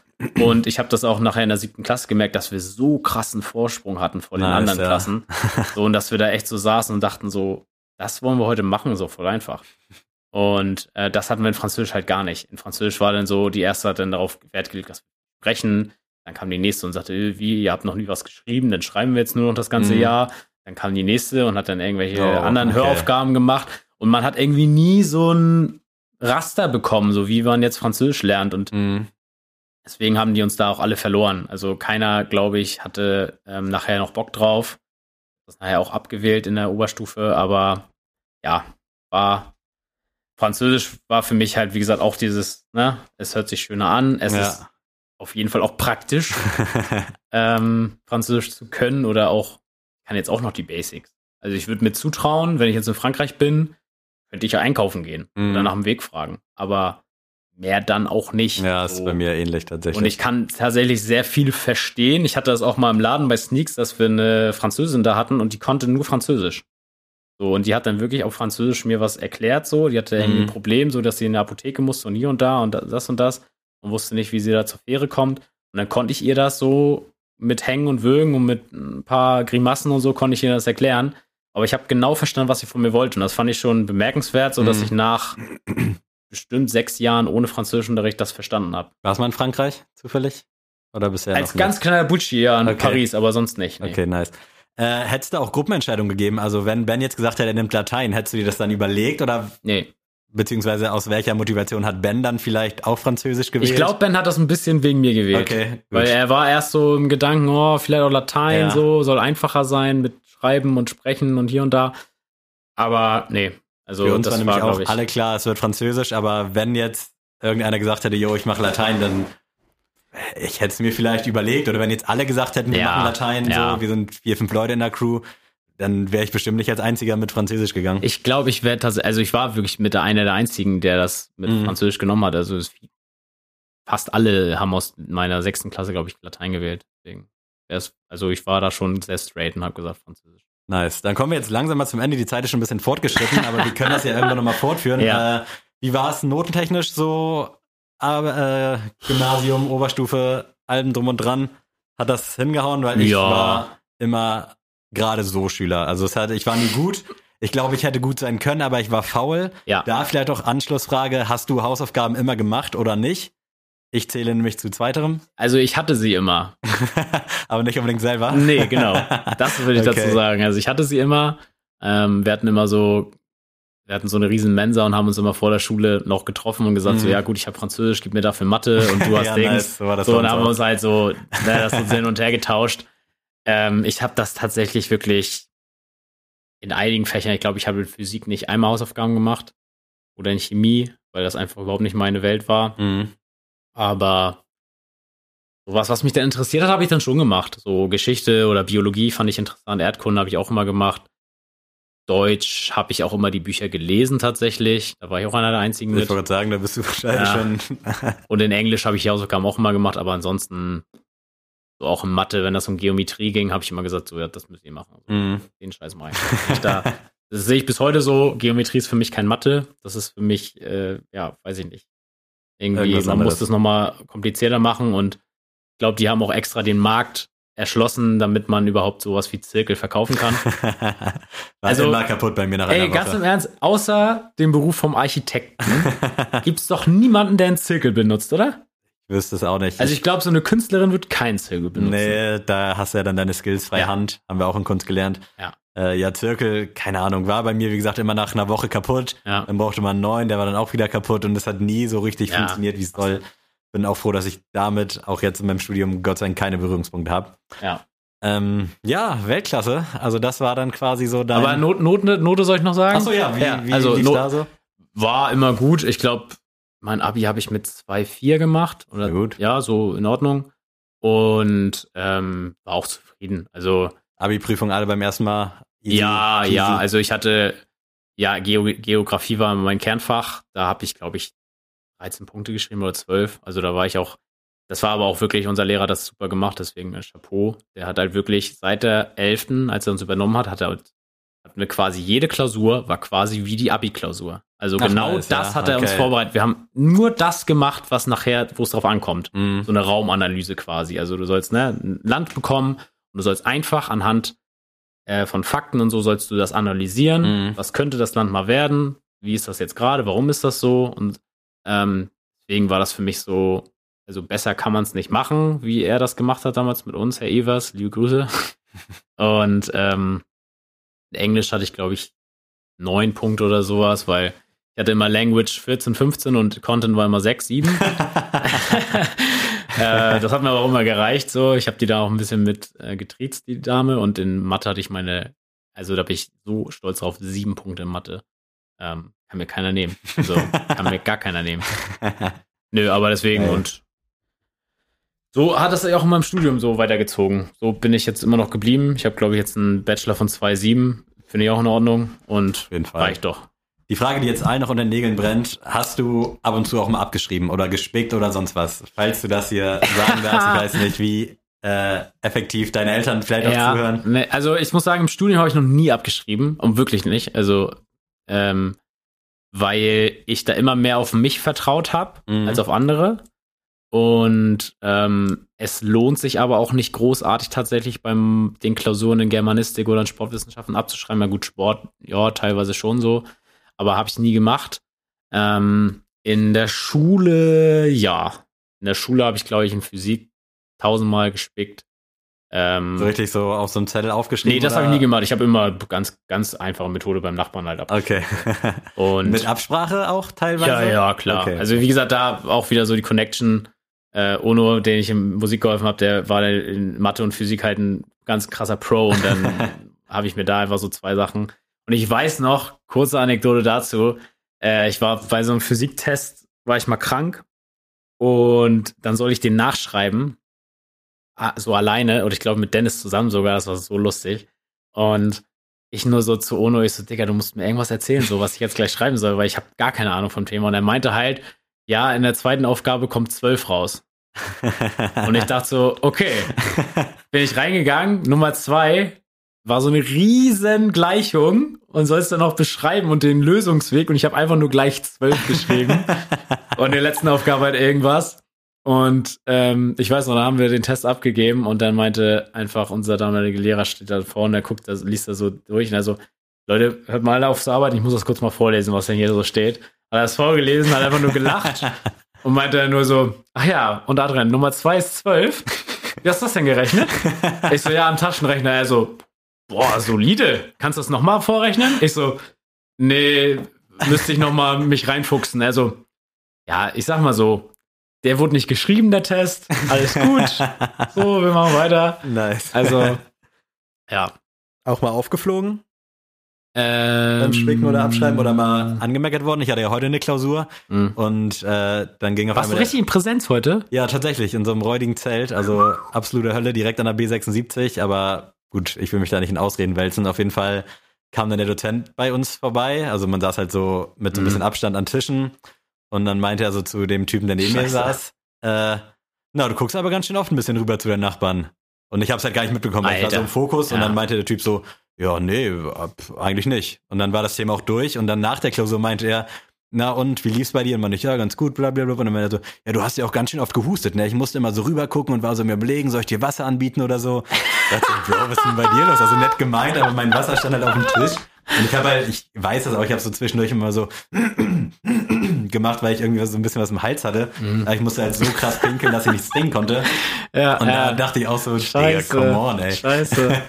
Und ich habe das auch nachher in der siebten Klasse gemerkt, dass wir so krassen Vorsprung hatten vor den Nice, anderen ja. Klassen. (laughs) So, und dass wir da echt so saßen und dachten so, das wollen wir heute machen, so voll einfach. Und äh, das hatten wir in Französisch halt gar nicht. In Französisch war dann so, die erste hat dann darauf Wert gelegt, dass wir sprechen. Dann kam die nächste und sagte, äh, wie, ihr habt noch nie was geschrieben, dann schreiben wir jetzt nur noch das ganze Mhm. Jahr. Dann kam die nächste und hat dann irgendwelche Oh, anderen okay. Höraufgaben gemacht. Und man hat irgendwie nie so ein Raster bekommen, so wie man jetzt Französisch lernt. Und Mhm. deswegen haben die uns da auch alle verloren. Also keiner, glaube ich, hatte ähm, nachher noch Bock drauf. Das ist nachher auch abgewählt in der Oberstufe, aber ja, war Französisch war für mich halt, wie gesagt, auch dieses, ne, es hört sich schöner an, es Ja. ist auf jeden Fall auch praktisch, (laughs) ähm, Französisch zu können oder auch, kann jetzt auch noch die Basics. Also ich würde mir zutrauen, wenn ich jetzt in Frankreich bin, könnte ich ja einkaufen gehen Mhm. oder nach dem Weg fragen. Aber mehr dann auch nicht. ja, ist So. bei mir ähnlich tatsächlich. Und ich kann tatsächlich sehr viel verstehen. Ich hatte das auch mal im Laden bei Sneaks, dass wir eine Französin da hatten und die konnte nur Französisch. So, und die hat dann wirklich auf Französisch mir was erklärt, so. Die hatte irgendwie ein Mhm. Problem, so dass sie in der Apotheke musste und hier und da und das und das und wusste nicht, wie sie da zur Fähre kommt. Und dann konnte ich ihr das so mit Hängen und Würgen und mit ein paar Grimassen und so konnte ich ihr das erklären. Aber ich habe genau verstanden, was sie von mir wollte. Und das fand ich schon bemerkenswert, so dass Mhm. ich nach (clears throat) bestimmt sechs Jahren ohne Französischunterricht das verstanden habe. Warst du mal in Frankreich zufällig? Oder bisher Als noch ganz kleiner Butschi, ja, in Okay. Paris, aber sonst nicht. Nee. nicht? Okay, nice. Äh, hättest du auch Gruppenentscheidungen gegeben? Also wenn Ben jetzt gesagt hätte, er nimmt Latein, hättest du dir das dann überlegt oder nee. beziehungsweise aus welcher Motivation hat Ben dann vielleicht auch Französisch gewählt? Ich glaube, Ben hat das ein bisschen wegen mir gewählt. Okay, gut. Weil er war erst so im Gedanken, oh, vielleicht auch Latein, Ja. so, soll einfacher sein mit Schreiben und Sprechen und hier und da. Aber nee, also Für uns das war nämlich war, auch ich. alle klar, es wird Französisch, aber wenn jetzt irgendeiner gesagt hätte, yo, ich mache Latein, dann ich hätte es mir vielleicht überlegt oder wenn jetzt alle gesagt hätten, wir Ja, machen Latein, ja. so, wir sind vier, fünf Leute in der Crew, dann wäre ich bestimmt nicht als einziger mit Französisch gegangen. Ich glaube, ich werde tatsächlich, also ich war wirklich mit der einer der einzigen, der das mit Mhm. Französisch genommen hat. Also fast alle haben aus meiner sechsten Klasse, glaube ich, Latein gewählt. Deswegen, also ich war da schon sehr straight und habe gesagt Französisch. Nice. Dann kommen wir jetzt langsam mal zum Ende. Die Zeit ist schon ein bisschen fortgeschritten, aber wir können das ja irgendwann nochmal fortführen. (laughs) Ja. Äh, wie war es notentechnisch so? Aber, äh, Gymnasium, Oberstufe, allem drum und dran. Hat das hingehauen, weil ich Ja. war immer gerade so Schüler. Also es hatte, ich war nie gut. Ich glaube, ich hätte gut sein können, aber ich war faul. Ja. Da vielleicht auch Anschlussfrage, hast du Hausaufgaben immer gemacht oder nicht? Ich zähle nämlich zu zweiterem, (laughs) Also ich hatte sie immer. aber nicht unbedingt selber. Nee, genau. Das würde ich (laughs) Okay. dazu sagen. Also ich hatte sie immer. Ähm, wir hatten immer so, wir hatten so eine riesen Mensa und haben uns immer vor der Schule noch getroffen und gesagt, so, Mhm. ja gut, ich habe Französisch, gib mir dafür Mathe und du (laughs) hast Ja, Dings. nice. So war das so, und haben wir uns halt so, ne, das so hin und her getauscht. Ähm, ich habe das tatsächlich wirklich in einigen Fächern, ich glaube, ich habe in Physik nicht einmal Hausaufgaben gemacht oder in Chemie, weil das einfach überhaupt nicht meine Welt war. Mhm. Aber sowas, was mich dann interessiert hat, habe ich dann schon gemacht. So Geschichte oder Biologie fand ich interessant, Erdkunde habe ich auch immer gemacht. Deutsch habe ich auch immer die Bücher gelesen tatsächlich. Da war ich auch einer der einzigen Ich wollte sagen, da bist du wahrscheinlich Ja. schon. (laughs) (laughs) Und in Englisch habe ich die Hausaufgaben auch immer gemacht, aber ansonsten so auch in Mathe, wenn das um Geometrie ging, habe ich immer gesagt, so ja, das müsst ihr machen. Also, Mhm. Den Scheiß nicht. da, (laughs) das sehe ich bis heute so. Geometrie ist für mich kein Mathe. Das ist für mich, äh, ja, weiß ich nicht. Irgendwie, Irgendwas man anderes. muss das nochmal komplizierter machen und ich glaube, die haben auch extra den Markt erschlossen, damit man überhaupt sowas wie Zirkel verkaufen kann. (laughs) War Also, immer kaputt bei mir nach Ey, einer ganz im. Ernst, außer dem Beruf vom Architekten (laughs) gibt's doch niemanden, der einen Zirkel benutzt, oder? Ich wüsste es auch nicht. Also ich glaube, so eine Künstlerin wird keinen Zirkel benutzen. Nee, da hast du ja dann deine Skills freie Ja. Hand. Haben wir auch in Kunst gelernt. Ja. Äh, ja, Zirkel, keine Ahnung, war bei mir, wie gesagt, immer nach einer Woche kaputt. Ja. Dann brauchte man einen neuen, der war dann auch wieder kaputt und es hat nie so richtig Ja. funktioniert, wie es soll. Bin auch froh, dass ich damit auch jetzt in meinem Studium Gott sei Dank keine Berührungspunkte habe. Ja. Ähm, ja, Weltklasse. Also das war dann quasi so dein... Aber Not, Note, Note soll ich noch sagen? Achso, ja, wie, wie also Not, da so? war immer gut. Ich glaube, mein Abi habe ich mit 2,4 gemacht. Oder, Sehr gut. Ja, so in Ordnung. Und ähm, war auch zufrieden. Also Abi-Prüfung alle beim ersten Mal. Easy ja, peasy. ja, also ich hatte, ja, Geo Geografie war mein Kernfach. Da habe ich, glaube ich, 13 Punkte geschrieben oder 12. Also da war ich auch, das war aber auch wirklich, unser Lehrer das super gemacht, deswegen äh, Chapeau. Der hat halt wirklich seit der 11., als er uns übernommen hat, hat er hatten wir quasi jede Klausur, war quasi wie die Abi-Klausur. Also Ach, genau nice, das ja, hat er uns okay. vorbereitet. Wir haben nur das gemacht, was nachher, wo es drauf ankommt. Mhm. So eine Raumanalyse quasi. Also du sollst ne, ein Land bekommen du sollst einfach anhand äh, von Fakten und so sollst du das analysieren. Mhm. Was könnte das Land mal werden? Wie ist das jetzt gerade? Warum ist das so? Und ähm, deswegen war das für mich so, also besser kann man es nicht machen, wie er das gemacht hat damals mit uns, Herr Evers, liebe Grüße. (laughs) Und ähm, in Englisch hatte ich, glaube ich, neun Punkte oder sowas, weil ich hatte immer Language 14, 15 und Content war immer 6, 7. (laughs) (laughs) äh, das hat mir aber auch immer gereicht. So, ich habe die da auch ein bisschen mit äh, getriezt, die Dame. Und in Mathe hatte ich meine, also da bin ich so stolz drauf, sieben Punkte in Mathe. Ähm, kann mir keiner nehmen. Also kann mir gar keiner nehmen. (laughs) Nö, aber deswegen Geil. und so hat es auch in meinem Studium so weitergezogen. So bin ich jetzt immer noch geblieben. Ich habe, glaube ich, jetzt einen Bachelor von 2,7. Finde ich auch in Ordnung. Und Auf jeden Fall. reicht doch. Die Frage, die jetzt allen noch unter den Nägeln brennt, hast du ab und zu auch mal abgeschrieben oder gespickt oder sonst was? Falls du das hier sagen darfst, ich weiß nicht, wie äh, effektiv deine Eltern vielleicht auch zuhören. ne, also ich muss sagen, im Studium habe ich noch nie abgeschrieben und wirklich nicht. Also, ähm, weil ich da immer mehr auf mich vertraut habe Mhm. als auf andere. Und ähm, es lohnt sich aber auch nicht großartig tatsächlich beim den Klausuren in Germanistik oder in Sportwissenschaften abzuschreiben. Ja gut, Sport, ja, teilweise schon so, aber habe ich nie gemacht. Ähm, in der Schule, ja. In der Schule habe ich, glaube ich, in Physik tausendmal gespickt. Ähm, So richtig so auf so einem Zettel aufgeschrieben? nee, das habe ich nie gemacht. Ich habe immer ganz, ganz einfache Methode beim Nachbarn halt ab. Okay. Und Mit Absprache auch teilweise? ja, ja, klar. Okay. Also wie gesagt, da auch wieder so die Connection. Äh, Ono, den ich in Musik geholfen habe, der war in Mathe und Physik halt ein ganz krasser Pro und dann (laughs) habe ich mir da einfach so zwei Sachen. Und ich weiß noch, kurze Anekdote dazu, äh, ich war bei so einem Physiktest, war ich mal krank und dann soll ich den nachschreiben, ah, so alleine, und ich glaube mit Dennis zusammen sogar, das war so lustig. Und ich nur so zu Ono, ich so, Digga, du musst mir irgendwas erzählen, so was ich jetzt gleich schreiben soll, weil ich habe gar keine Ahnung vom Thema. Und er meinte halt, ja, in der zweiten Aufgabe kommt zwölf raus. (laughs) Und ich dachte so, okay, bin ich reingegangen, Nummer zwei war so eine riesen Gleichung und sollst dann noch beschreiben und den Lösungsweg und ich habe einfach nur gleich zwölf (laughs) geschrieben und in der letzten Aufgabe halt irgendwas und ähm, ich weiß noch, da haben wir den Test abgegeben und dann meinte einfach unser damaliger Lehrer steht da vorne, der guckt, das, liest da so durch und er so, Leute, hört mal auf zu arbeiten, ich muss das kurz mal vorlesen, was denn hier so steht. Hat er das vorgelesen, hat einfach nur gelacht (laughs) und meinte dann nur so, ach ja, und Adrian, Nummer zwei ist zwölf. Wie hast du das denn gerechnet? Ich so, ja, am Taschenrechner. Er so, boah, solide. Kannst du das nochmal vorrechnen? Ich so, nee, müsste ich nochmal mich reinfuchsen. Er so, ja, ich sag mal so, der wurde nicht geschrieben, der Test. Alles gut. (laughs) So, wir machen weiter. nice. Also, ja. auch mal aufgeflogen Ähm, beim Spicken oder Abschreiben oder mal angemeckert worden. Ich hatte ja heute eine Klausur Mhm. und äh, dann ging auf Warst du einmal der- richtig in Präsenz heute? Ja, tatsächlich, in so einem räudigen Zelt, also absolute Hölle, direkt an der B76, aber gut, ich will mich da nicht in Ausreden wälzen. Auf jeden Fall kam dann der Dozent bei uns vorbei, also man saß halt so mit so ein Mhm. bisschen Abstand an Tischen und dann meinte er so zu dem Typen, der neben mir saß, äh, na, du guckst aber ganz schön oft ein bisschen rüber zu deinen Nachbarn. Und ich hab's halt gar nicht mitbekommen, weil ich war so Alter. im Fokus und Ja. dann meinte der Typ so, ja, nee, ab- eigentlich nicht. Und dann war das Thema auch durch und dann nach der Klausur meinte er, na und, wie lief's bei dir? Und man nicht, ja, ganz gut, bla bla bla. Und dann war er so, ja, du hast ja auch ganz schön oft gehustet, ne? Ich musste immer so rüber gucken und war so mir überlegen, soll ich dir Wasser anbieten oder so? Ich dachte, Bro, was ist denn bei dir los? Also nett gemeint, aber mein Wasser stand halt auf dem Tisch. Und ich habe halt, ich weiß das auch, ich habe so zwischendurch immer so (clears throat) gemacht, weil ich irgendwie so ein bisschen was im Hals hatte. Aber ich musste halt so krass pinkeln, dass ich nichts trinken konnte. Ja, Und da dachte ich auch so, Digga, come on, ey. Scheiße.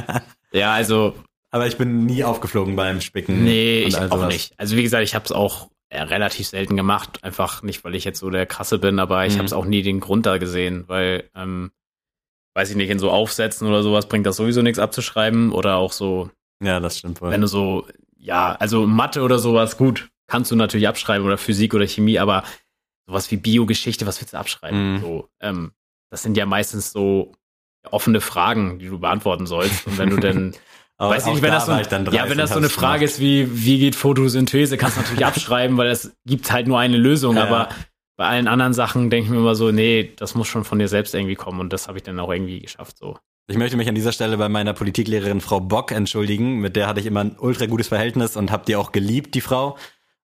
(laughs) ja, also, Aber ich bin nie aufgeflogen beim Spicken. nee, ich auch nicht. Also, wie gesagt, ich habe es auch äh, relativ selten gemacht. Einfach nicht, weil ich jetzt so der Krasse bin, aber ich Mhm. habe es auch nie den Grund da gesehen, weil, ähm, weiß ich nicht, in so Aufsätzen oder sowas bringt das sowieso nichts abzuschreiben oder auch so Ja, das stimmt wohl. wenn du so, ja, also Mathe oder sowas, gut, kannst du natürlich abschreiben oder Physik oder Chemie, aber sowas wie Biogeschichte, was willst du abschreiben? Mhm. So, ähm, das sind ja meistens so offene Fragen, die du beantworten sollst. Und wenn du dann, (laughs) Aber weiß ich nicht, wenn da das so, dann ja, 13 wenn das so eine Frage gemacht. ist wie, wie geht Photosynthese, kannst du natürlich (laughs) abschreiben, weil es gibt halt nur eine Lösung, Ja. aber bei allen anderen Sachen denke ich mir immer so, nee, das muss schon von dir selbst irgendwie kommen und das habe ich dann auch irgendwie geschafft, so. Ich möchte mich an dieser Stelle bei meiner Politiklehrerin Frau Bock entschuldigen. Mit der hatte ich immer ein ultra gutes Verhältnis und habe die auch geliebt, die Frau.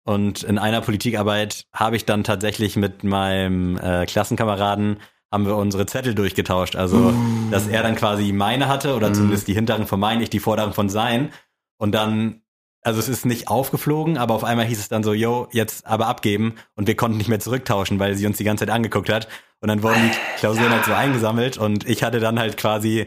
Und in einer Politikarbeit habe ich dann tatsächlich mit meinem äh, Klassenkameraden haben wir unsere Zettel durchgetauscht. Also, dass er dann quasi meine hatte oder Mm. zumindest die hinteren von meinen, ich die vorderen von sein. Und dann, also es ist nicht aufgeflogen, aber auf einmal hieß es dann so, yo, jetzt aber abgeben. Und wir konnten nicht mehr zurücktauschen, weil sie uns die ganze Zeit angeguckt hat. Und dann wurden die Klausuren halt so eingesammelt und ich hatte dann halt quasi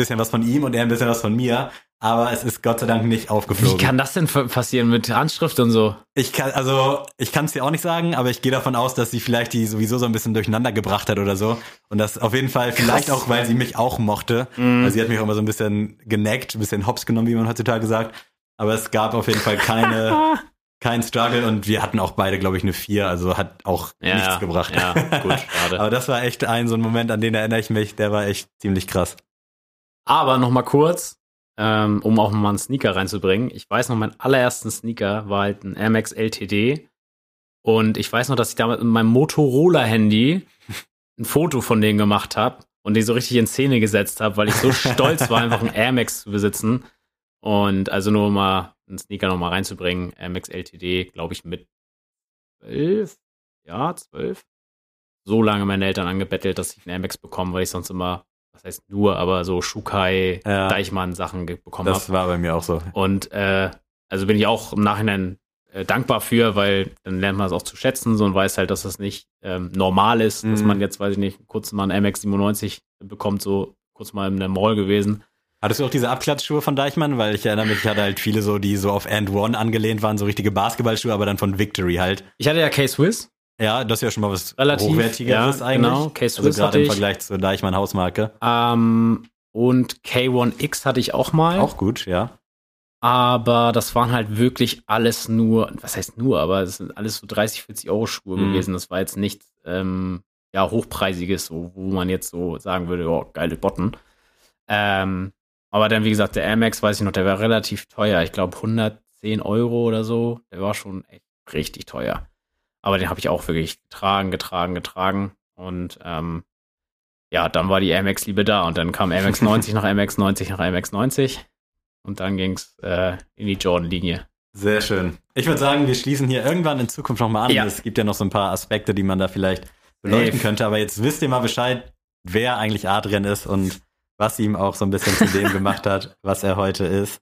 bisschen was von ihm und er ein bisschen was von mir. Aber es ist Gott sei Dank nicht Wie aufgeflogen. kann das denn passieren mit Handschrift und so? Ich kann, also, ich kann es dir auch nicht sagen, aber ich gehe davon aus, dass sie vielleicht die sowieso so ein bisschen durcheinander gebracht hat oder so. Und das auf jeden Fall, vielleicht auch, weil sie mich auch mochte. Mhm. Also sie hat mich auch immer so ein bisschen geneckt, ein bisschen hops genommen, wie man heutzutage sagt. Aber es gab auf jeden Fall keine, (laughs) kein Struggle und wir hatten auch beide, glaube ich, eine vier, also hat auch Ja, nichts gebracht. Ja, gut, (laughs) schade. aber das war echt ein so ein Moment, an den erinnere ich mich, der war echt ziemlich krass. Aber noch mal kurz, ähm, um auch mal einen Sneaker reinzubringen. Ich weiß noch, mein allerersten Sneaker war halt ein Air LTD. Und ich weiß noch, dass ich damals mit meinem Motorola-Handy ein Foto von denen gemacht habe und den so richtig in Szene gesetzt habe, weil ich so stolz war, einfach einen Air Max zu besitzen. Und also nur mal einen Sneaker noch mal reinzubringen. Air Max LTD, glaube ich, mit zwölf, ja, zwölf. So lange meine Eltern angebettelt, dass ich einen Air Max bekomme, weil ich sonst immer, was heißt nur, aber so Shukai, Ja. Deichmann Sachen ge- bekommen habe. Das war bei mir auch so. Und äh, also bin ich auch im Nachhinein äh, dankbar für, weil dann lernt man es auch zu schätzen so und weiß halt, dass das nicht ähm, normal ist, dass Mhm. man jetzt, weiß ich nicht, kurz mal einen MX97 bekommt, so kurz mal in der Mall gewesen. Hattest du auch diese Abklatschschuhe von Deichmann? Weil ich erinnere mich, ich hatte halt viele so, die so auf And One angelehnt waren, so richtige Basketballschuhe, aber dann von Victory halt. Ich hatte ja K-Swiss, Ja, das ist ja schon mal was Relativ, Hochwertigeres ja, eigentlich. genau. K-Swiss also gerade im ich. Vergleich zur Deichmann Hausmarke. ähm, und K1X hatte ich auch mal. Auch gut, ja. Aber das waren halt wirklich alles nur, was heißt nur, aber es sind alles so 30, 40 Euro Schuhe Mhm. gewesen. Das war jetzt nichts, ähm, ja, hochpreisiges, so, wo man jetzt so sagen würde, oh, geile Botten. Ähm, aber dann, wie gesagt, der Air Max, weiß ich noch, der war relativ teuer. Ich glaube 110 Euro oder so. Der war schon echt richtig teuer. Aber den habe ich auch wirklich getragen, getragen, getragen. Und ähm, ja, dann war die Air Max Liebe da. Und dann kam Air Max 90 nach Air Max 90 nach Air Max 90. Und dann ging's äh, in die Jordan-Linie. Sehr schön. Ich würde sagen, wir schließen hier irgendwann in Zukunft nochmal an. Ja. Es gibt ja noch so ein paar Aspekte, die man da vielleicht beleuchten Safe. könnte. Aber jetzt wisst ihr mal Bescheid, wer eigentlich Adrian ist und was ihm auch so ein bisschen zu dem (laughs) gemacht hat, was er heute ist.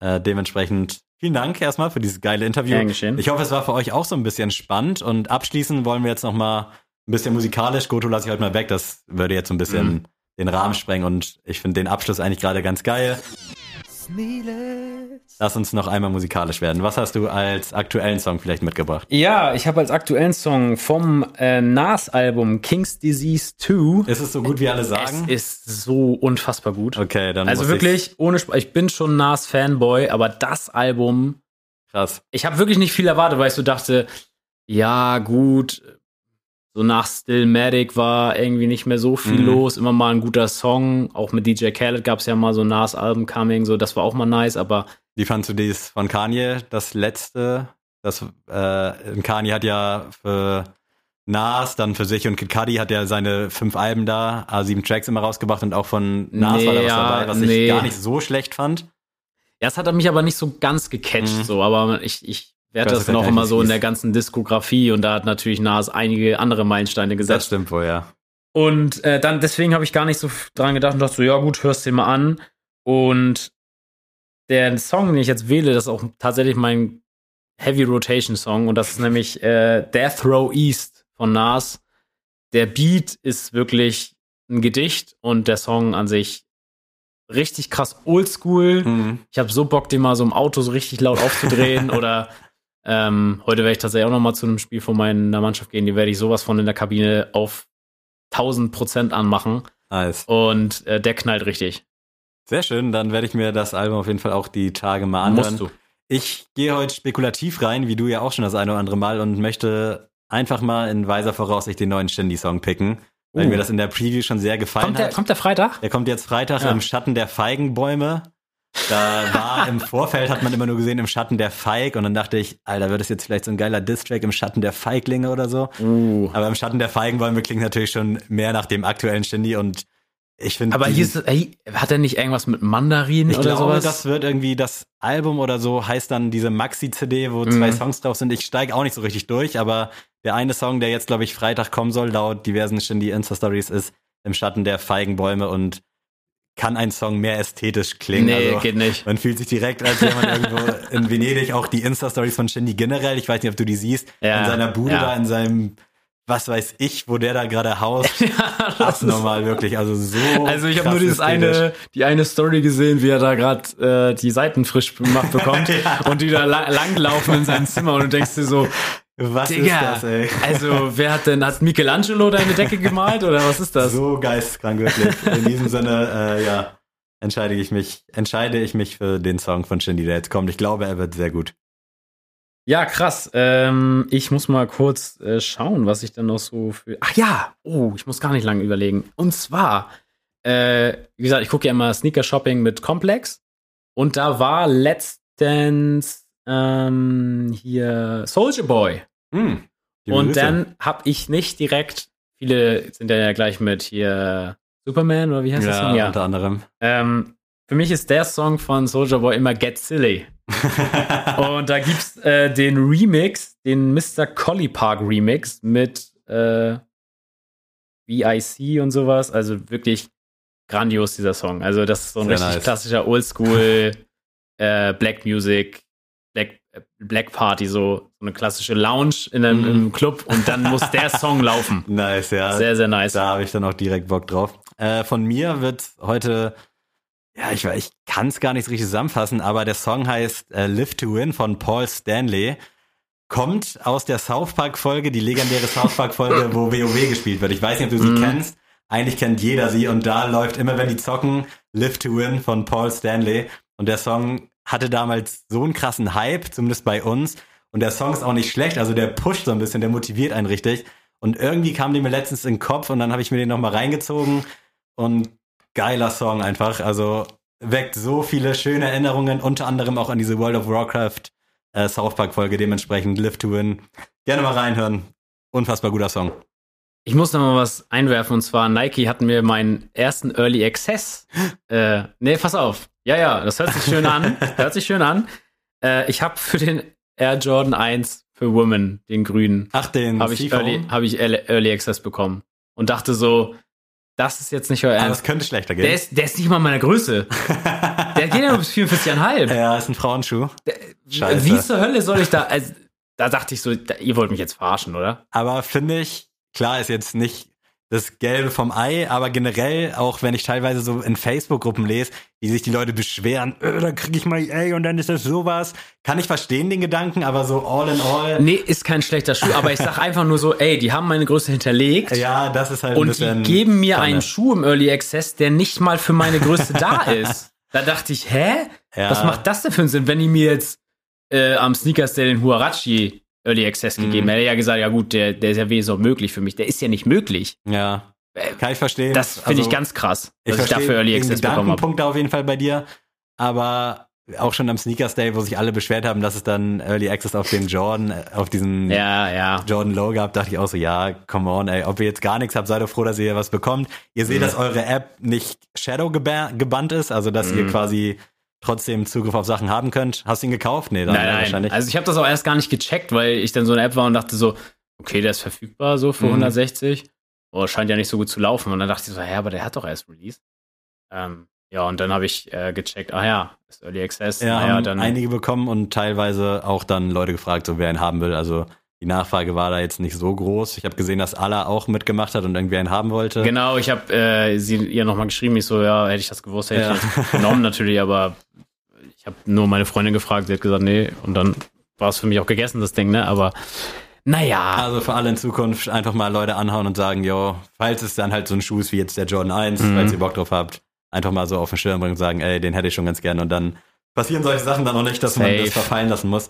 Äh, dementsprechend vielen Dank erstmal für dieses geile Interview. Gern geschehen. Ich hoffe, es war für euch auch so ein bisschen spannend. Und abschließend wollen wir jetzt noch mal ein bisschen musikalisch. Goto lasse ich heute mal weg. Das würde jetzt so ein bisschen Mhm. den Rahmen sprengen. Und ich finde den Abschluss eigentlich gerade ganz geil. Lass uns noch einmal musikalisch werden. Was hast du als aktuellen Song vielleicht mitgebracht? Ja, ich habe als aktuellen Song vom äh, Nas-Album King's Disease 2. Ist es so gut, wie alle sagen? Es ist so unfassbar gut. okay, dann also wirklich, ohne Sp ich bin schon Nas-Fanboy, aber das Album, krass. ich habe wirklich nicht viel erwartet, weil ich so dachte, ja, gut, so nach Stillmatic war irgendwie nicht mehr so viel Mhm. los, immer mal ein guter Song, auch mit DJ Khaled gab es ja mal so Nas-Album Coming, so das war auch mal nice, aber Wie fandst du dies von Kanye, das letzte? Das äh, Kanye hat ja für Nas, dann für sich und Kid Cudi hat ja seine fünf Alben da, A7 Tracks immer rausgebracht und auch von Nas war da was dabei, was nee. ich gar nicht so schlecht fand. Ja, es hat mich aber nicht so ganz gecatcht, Mhm. so, aber ich, ich weiß das nicht, immer so in der ganzen Diskografie und da hat natürlich Nas einige andere Meilensteine Das gesetzt. stimmt wohl, ja. Und äh, dann deswegen habe ich gar nicht so dran gedacht und dachte so, ja gut, hörst dir mal an. Und der Song, den ich jetzt wähle, das ist auch tatsächlich mein Heavy Rotation Song und das ist nämlich äh, Death Row East von Nas. Der Beat ist wirklich ein Gedicht und der Song an sich richtig krass oldschool. Mhm. Ich habe so Bock, den mal so im Auto so richtig laut aufzudrehen (laughs) oder ähm, heute werde ich tatsächlich auch noch mal zu einem Spiel von meiner Mannschaft gehen. Die werde ich sowas von in der Kabine auf 1000 Prozent anmachen Nice. und äh, der knallt richtig. Sehr schön, dann werde ich mir das Album auf jeden Fall auch die Tage mal anhören. Musst du. Ich gehe heute spekulativ rein, wie du ja auch schon das eine oder andere Mal und möchte einfach mal in weiser Voraussicht den neuen Shindy-Song picken, weil Uh. mir das in der Preview schon sehr gefallen Kommt der, hat. kommt der Freitag? Der kommt jetzt Freitag Ja. im Schatten der Feigenbäume. Da war (laughs) im Vorfeld, hat man immer nur gesehen, im Schatten der Feig. Und dann dachte ich, Alter, wird das jetzt vielleicht so ein geiler Distrack im Schatten der Feiglinge oder so? Uh. Aber im Schatten der Feigenbäume klingt natürlich schon mehr nach dem aktuellen Shindy. Und ich finde. Aber diesen- hier ist, ey, hat er nicht irgendwas mit Mandarinen ich oder glaube, sowas? das wird irgendwie das Album oder so, heißt dann diese Maxi-CD, wo Mhm. zwei Songs drauf sind. Ich steige auch nicht so richtig durch, aber der eine Song, der jetzt, glaube ich, Freitag kommen soll, laut diversen Shindy Insta-Stories, ist im Schatten der Feigenbäume und kann ein Song mehr ästhetisch klingen. nee, also, geht nicht. man fühlt sich direkt, als wäre man irgendwo in Venedig. Auch die Insta-Stories von Shindy generell, ich weiß nicht, ob du die siehst, Ja, in seiner Bude ja. da, in seinem, was weiß ich, wo der da gerade haust. (laughs) Abnormal, wirklich. Also so. Also ich habe nur dieses eine, die eine Story gesehen, wie er da gerade äh, die Seiten frisch gemacht bekommt (laughs) und die da la langlaufen in seinem Zimmer und du denkst dir so, Was ist Digga, das, ey? also wer hat denn, hat Michelangelo deine Decke gemalt oder was ist das? So geisteskrank, wirklich. In diesem Sinne, äh, ja, entscheide ich mich, entscheide ich mich für den Song von Shindy, der jetzt kommt. Ich glaube, er wird sehr gut. Ja, krass. Ähm, ich muss mal kurz äh, schauen, was ich dann noch so für. Ach ja, oh, ich muss gar nicht lange überlegen. Und zwar, äh, wie gesagt, ich gucke ja immer Sneaker Shopping mit Complex und da war letztens ähm, hier Soldier Boy. Hm, und dann habe ich nicht direkt, viele sind ja gleich mit hier Superman oder wie heißt das ja, Song? Ja. unter anderem. Ähm, für mich ist der Song von Soldier Boy immer Get Silly. Und da gibt's äh, den Remix, den Mr. Collie Park Remix mit äh, VIC und sowas. Also wirklich grandios, dieser Song. Also, das ist so ein Sehr richtig nice. klassischer Oldschool äh, Black Music, Black, äh, Black Party, so, so eine klassische Lounge in einem im Club und dann muss der Song laufen. (laughs) nice, ja. Sehr, sehr nice. Da habe ich dann auch direkt Bock drauf. Äh, von mir wird heute, ja, ich, ich kann es gar nicht richtig zusammenfassen, aber der Song heißt äh, Live to Win von Paul Stanley. Kommt aus der South Park Folge, die legendäre South Park Folge, wo WoW gespielt wird. Ich weiß nicht, ob du sie Mhm. kennst. Eigentlich kennt jeder sie und da läuft immer, wenn die zocken, Live to Win von Paul Stanley. Und der Song hatte damals so einen krassen Hype, zumindest bei uns. Und der Song ist auch nicht schlecht, also der pusht so ein bisschen, der motiviert einen richtig. Und irgendwie kam der mir letztens in den Kopf und dann habe ich mir den nochmal reingezogen. Und geiler Song einfach. Also weckt so viele schöne Erinnerungen, unter anderem auch an diese World of Warcraft äh, South Park Folge, dementsprechend Live to Win. Gerne mal reinhören. Unfassbar guter Song. Ich muss noch mal was einwerfen und zwar Nike hat mir meinen ersten Early Access. Äh, nee, pass auf. Ja, ja, das hört sich schön an. (laughs) hört sich schön an. Äh, ich habe für den Air Jordan 1 für Women, den grünen, Ach, den habe ich. Early, hab ich Early Access bekommen und dachte so, das ist jetzt nicht euer Aber Ernst. es könnte schlechter Der gehen. ist, der ist nicht mal meiner Größe. (laughs) Der geht ja nur bis 44,5. ja, ist ein Frauenschuh. Scheiße. Wie zur Hölle soll ich da, also, da dachte ich so, da, ihr wollt mich jetzt verarschen, oder? Aber finde ich, klar ist jetzt nicht das Gelbe vom Ei, aber generell, auch wenn ich teilweise so in Facebook-Gruppen lese, wie sich die Leute beschweren, äh, da kriege ich mal ey und dann ist das sowas. Kann ich verstehen den Gedanken, aber so all in all, Nee, ist kein schlechter Schuh, aber ich sag einfach nur so, ey, die haben meine Größe hinterlegt. ja, das ist halt ein Und die geben mir Panne. einen Schuh im Early Access, der nicht mal für meine Größe da (laughs) ist. Da dachte ich, hä? Ja. Was macht das denn für einen Sinn, wenn die mir jetzt äh, am Sneakers der den Huarachi Early Access gegeben Mhm. hätte? Ja gesagt, ja gut, der, der ist ja wenigstens auch möglich für mich. Der ist ja nicht möglich. Ja. Äh, Kann ich verstehen. Das finde Also, ich ganz krass, dass ich, verstehe dafür Early Access bekommen habe. Gedankenpunkt auf jeden Fall bei dir, aber auch schon am Sneakers Day, wo sich alle beschwert haben, dass es dann Early Access auf den Jordan, äh, auf diesen Ja, ja. Jordan Low gab, dachte ich auch so, ja, come on, ey, ob ihr jetzt gar nichts habt, seid doch froh, dass ihr hier was bekommt. Ihr seht, Mhm. dass eure App nicht Shadow geba- gebannt ist, also dass ihr Mhm. quasi trotzdem Zugriff auf Sachen haben könnt. Hast du ihn gekauft? Nee, dann Nein, nein. wahrscheinlich. Also ich habe das auch erst gar nicht gecheckt, weil ich dann so eine App war und dachte so, okay, der ist verfügbar so für Mhm. 160. Oh, scheint ja nicht so gut zu laufen. Und dann dachte ich so, ja, aber der hat doch erst Release. Ähm, ja, und dann habe ich äh, gecheckt, ah ja, ist Early Access. ja, naja, haben dann einige bekommen und teilweise auch dann Leute gefragt, so wer ihn haben will. Also die Nachfrage war da jetzt nicht so groß. Ich habe gesehen, dass Allah auch mitgemacht hat und irgendwie einen haben wollte. Genau, ich habe äh, sie ihr nochmal geschrieben, ich so, ja, hätte ich das gewusst, hätte Ja. ich das genommen natürlich, aber ich habe nur meine Freundin gefragt, sie hat gesagt, nee, und dann war es für mich auch gegessen, das Ding, ne? Aber naja, Also für alle in Zukunft einfach mal Leute anhauen und sagen, yo, falls es dann halt so ein Schuh ist wie jetzt der Jordan 1, Mhm. falls ihr Bock drauf habt, einfach mal so auf den Schirm bringen und sagen, ey, den hätte ich schon ganz gerne und dann passieren solche Sachen dann auch nicht, dass man Safe. das verfallen lassen muss.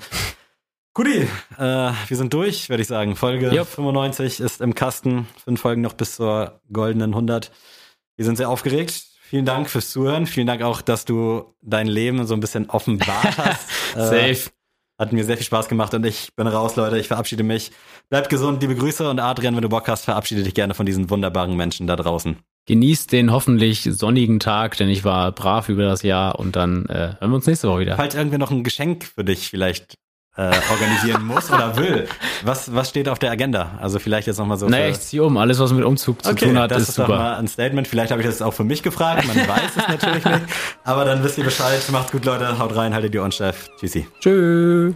Guti, äh, wir sind durch, würde ich sagen. Folge Jupp. 95 ist im Kasten. Fünf Folgen noch bis zur goldenen 100. Wir sind sehr aufgeregt. Vielen Dank fürs Zuhören. Vielen Dank auch, dass du dein Leben so ein bisschen offenbart (laughs) hast. Äh, safe. hat mir sehr viel Spaß gemacht und ich bin raus, Leute. Ich verabschiede mich. Bleibt gesund, liebe Grüße und Adrian, wenn du Bock hast, verabschiede dich gerne von diesen wunderbaren Menschen da draußen. Genießt den hoffentlich sonnigen Tag, denn ich war brav über das Jahr und dann äh, hören wir uns nächste Woche wieder. Falls irgendwer noch ein Geschenk für dich vielleicht äh, organisieren muss oder will, was, was steht auf der Agenda? Also vielleicht jetzt nochmal so. Naja, ich ziehe um. Alles, was mit Umzug zu okay, tun hat, das ist, ist, doch super. mal ein Statement. Vielleicht habe ich das auch für mich gefragt. Man (laughs) weiß es natürlich nicht. Aber dann wisst ihr Bescheid. Macht's gut, Leute. Haut rein, haltet die Ohren steif. Tschüssi. Tschüss.